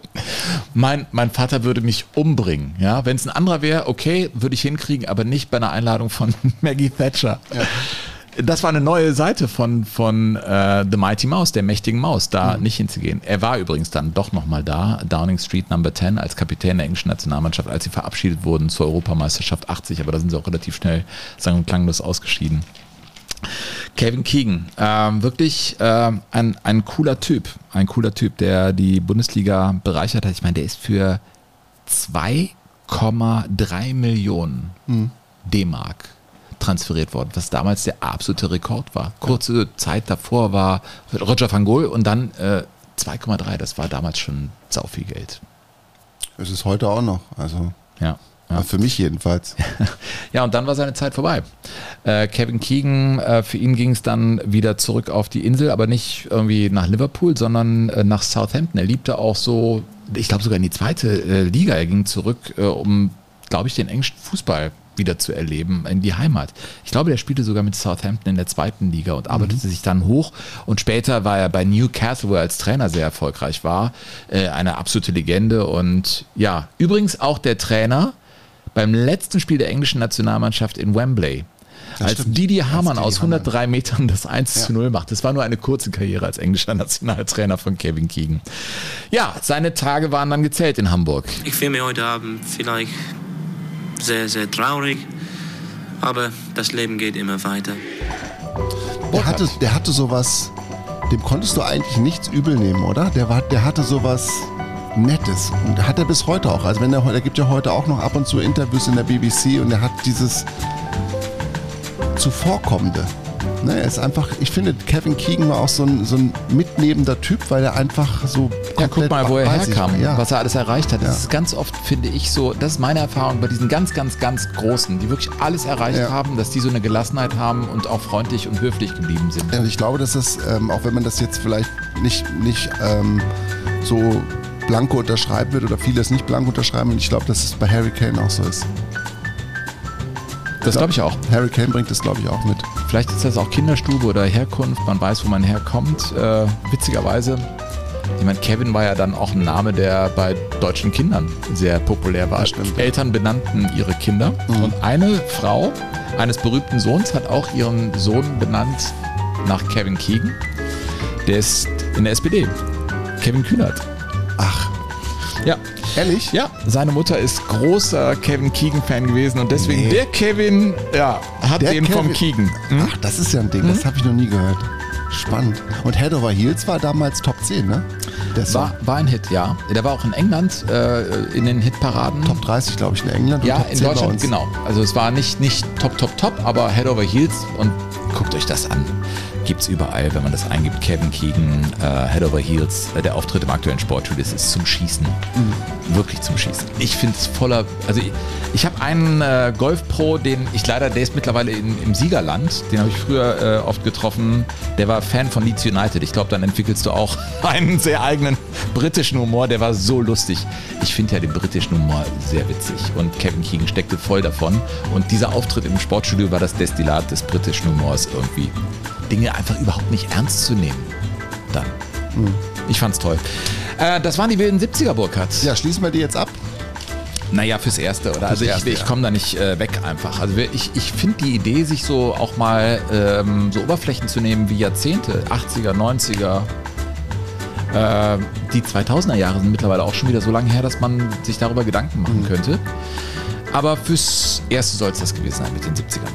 mein, mein Vater würde mich umbringen. Ja, wenn es ein anderer wäre, okay, würde ich hinkriegen, aber nicht bei einer Einladung von Maggie Thatcher. Das war eine neue Seite von, von äh, The Mighty Mouse, der mächtigen Maus, da nicht hinzugehen. Er war übrigens dann doch nochmal da, Downing Street Number 10, als Kapitän der englischen Nationalmannschaft, als sie verabschiedet wurden zur Europameisterschaft 80, aber da sind sie auch relativ schnell sang- und klanglos ausgeschieden. Kevin Keegan, ähm, wirklich ähm, ein, ein cooler Typ. Ein cooler Typ, der die Bundesliga bereichert hat. Ich meine, der ist für 2,3 Millionen Mhm. D-Mark transferiert worden, was damals der absolute Rekord war. Kurze Zeit davor war Roger van Gogh und dann äh, 2,3. Das war damals schon sau viel Geld. Es ist heute auch noch. Also Ja. Für mich jedenfalls. Ja, und dann war seine Zeit vorbei. Äh, Kevin Keegan, äh, für ihn ging es dann wieder zurück auf die Insel, aber nicht irgendwie nach Liverpool, sondern äh, nach Southampton. Er liebte auch so, ich glaube sogar in die zweite äh, Liga. Er ging zurück, äh, um, glaube ich, den englischen Fußball wieder zu erleben, in die Heimat. Ich glaube, der spielte sogar mit Southampton in der zweiten Liga und arbeitete sich dann hoch. Und später war er bei Newcastle, wo er als Trainer sehr erfolgreich war. Äh, eine absolute Legende. Und ja, übrigens auch der Trainer beim letzten Spiel der englischen Nationalmannschaft in Wembley. Das als stimmt. Didi Hamann aus 103 Metern das 1 zu 0 macht. Das war nur eine kurze Karriere als englischer Nationaltrainer von Kevin Keegan. Ja, seine Tage waren dann gezählt in Hamburg. Ich fühle mich heute Abend vielleicht sehr, sehr traurig, aber das Leben geht immer weiter. Der hatte, der hatte sowas, dem konntest du eigentlich nichts übel nehmen, oder? Der, war, der hatte sowas Nettes. Und hat er bis heute auch. Also wenn er, er gibt ja heute auch noch ab und zu Interviews in der BBC und er hat dieses Zuvorkommende. Ne, er ist einfach, ich finde, Kevin Keegan war auch so ein, so ein mitnehmender Typ, weil er einfach so. Ja, guck mal, wo er herkam, ja. was er alles erreicht hat. Das Ja. ist ganz oft, finde ich, so, das ist meine Erfahrung bei diesen ganz, ganz, ganz Großen, die wirklich alles erreicht Ja. haben, dass die so eine Gelassenheit haben und auch freundlich und höflich geblieben sind. Und ich glaube, dass das, ähm, auch wenn man das jetzt vielleicht nicht, nicht ähm, so blanko unterschreiben wird oder viele es nicht blanko unterschreiben, und ich glaube, dass es bei Harry Kane auch so ist. Das glaube ich auch. Harry Kane bringt das, glaube ich, auch mit. Vielleicht ist das auch Kinderstube oder Herkunft, man weiß, wo man herkommt. Äh, witzigerweise, ich meine, Kevin war ja dann auch ein Name, der bei deutschen Kindern sehr populär war. Eltern benannten ihre Kinder und eine Frau eines berühmten Sohns hat auch ihren Sohn benannt nach Kevin Keegan. Der ist in der SPD. Kevin Kühnert. Ach. Ja. Ehrlich? Ja, seine Mutter ist großer Kevin Keegan-Fan gewesen und deswegen Nee. der Kevin, ja, hat Der den vom Kevin- Keegan. Ach, das ist ja ein Ding, das habe ich noch nie gehört. Spannend. Und Head Over Heels war damals Top 10, ne? Der Song. War, war ein Hit, ja. Der war auch in England äh, in den Hitparaden. Top 30, glaube ich, in England Ja, in 10 bei Deutschland, genau. Also es war nicht, nicht top, top, top, aber Head over Heels und guckt euch das an. Gibt's überall, wenn man das eingibt. Kevin Keegan, äh, Head over Heels, äh, der Auftritt im aktuellen Sportstudio, das ist zum Schießen. Wirklich zum Schießen. Ich finde es voller, also ich, ich habe einen äh, Golf Pro, den ich leider, der ist mittlerweile in, im Siegerland, den habe ich früher äh, oft getroffen. Der war Fan von Leeds United. Ich glaube, dann entwickelst du auch einen sehr eigenen britischen Humor, der war so lustig. Ich finde ja den britischen Humor sehr witzig und Kevin Keegan steckte voll davon. Und dieser Auftritt im Sportstudio war das Destillat des britischen Humors irgendwie. Dinge einfach überhaupt nicht ernst zu nehmen. Dann. Ich fand's toll. Äh, das waren die wilden 70er, Burkhardt. Ja, schließen wir die jetzt ab. Naja, fürs Erste, oder? Fürs Also ich, Erste, ich komme da nicht äh, weg einfach. Also ich, ich finde die Idee, sich so auch mal ähm, so Oberflächen zu nehmen wie Jahrzehnte, 80er, 90er, äh, die 2000er Jahre sind mittlerweile auch schon wieder so lange her, dass man sich darüber Gedanken machen Mhm. könnte. Aber fürs Erste soll es das gewesen sein mit den 70ern.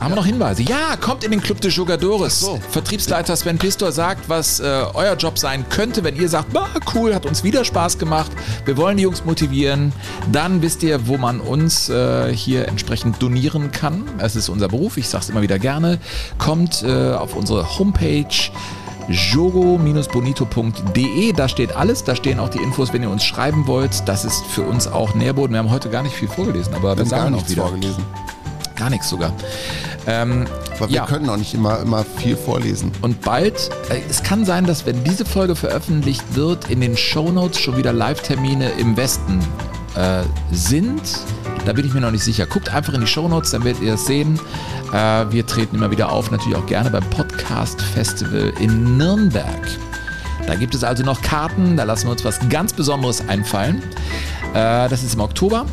Haben wir noch Hinweise? Ja, kommt in den Club de Jugadores. So. Vertriebsleiter Sven Pistor sagt, was äh, euer Job sein könnte, wenn ihr sagt, bah, cool, hat uns wieder Spaß gemacht, wir wollen die Jungs motivieren. Dann wisst ihr, wo man uns äh, hier entsprechend donieren kann. Es ist unser Beruf, ich sage es immer wieder gerne. Kommt äh, auf unsere Homepage jogo-bonito.de. Da steht alles, da stehen auch die Infos, wenn ihr uns schreiben wollt. Das ist für uns auch Nährboden. Wir haben heute gar nicht viel vorgelesen, aber wir, haben sagen gar nichts wieder. vorgelesen. Gar nichts sogar. Ähm, Aber wir ja. können auch nicht immer, immer viel vorlesen. Und bald, äh, es kann sein, dass wenn diese Folge veröffentlicht wird, in den Shownotes schon wieder Live-Termine im Westen äh, sind. Da bin ich mir noch nicht sicher. Guckt einfach in die Shownotes, dann werdet ihr es sehen. Äh, wir treten immer wieder auf, natürlich auch gerne beim Podcast Festival in Nürnberg. Da gibt es also noch Karten, da lassen wir uns was ganz Besonderes einfallen. Äh, das ist im Oktober.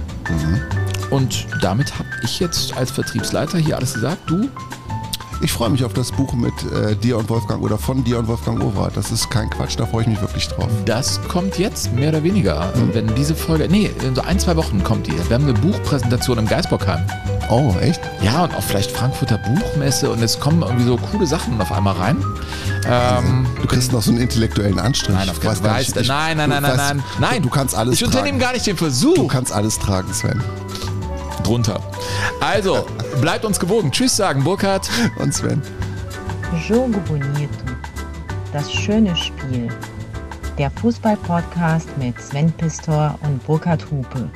Und damit habe ich jetzt als Vertriebsleiter hier alles gesagt. Du? Ich freue mich auf das Buch mit äh, dir und Wolfgang oder von dir und Wolfgang Overath. Das ist kein Quatsch, da freue ich mich wirklich drauf. Das kommt jetzt, mehr oder weniger. Wenn diese Folge, nee, in so ein, zwei Wochen kommt die. Wir haben eine Buchpräsentation im Geisbockheim. Oh, echt? Ja, und auch vielleicht Frankfurter Buchmesse und es kommen irgendwie so coole Sachen auf einmal rein. Ähm, Du kriegst noch so einen intellektuellen Anstrich. Nein, auf Ich keinen Fall. ich- Nein, nein, nein, nein, nein. Nein. Du kannst alles ich unternehme tragen. gar nicht den Versuch. Du kannst alles tragen, Sven. Drunter. Also, bleibt uns gewogen. Tschüss sagen, Burkhard. Und Sven. Jogo Bonito. Das schöne Spiel. Der Fußball-Podcast mit Sven Pistor und Burkhard Hupe.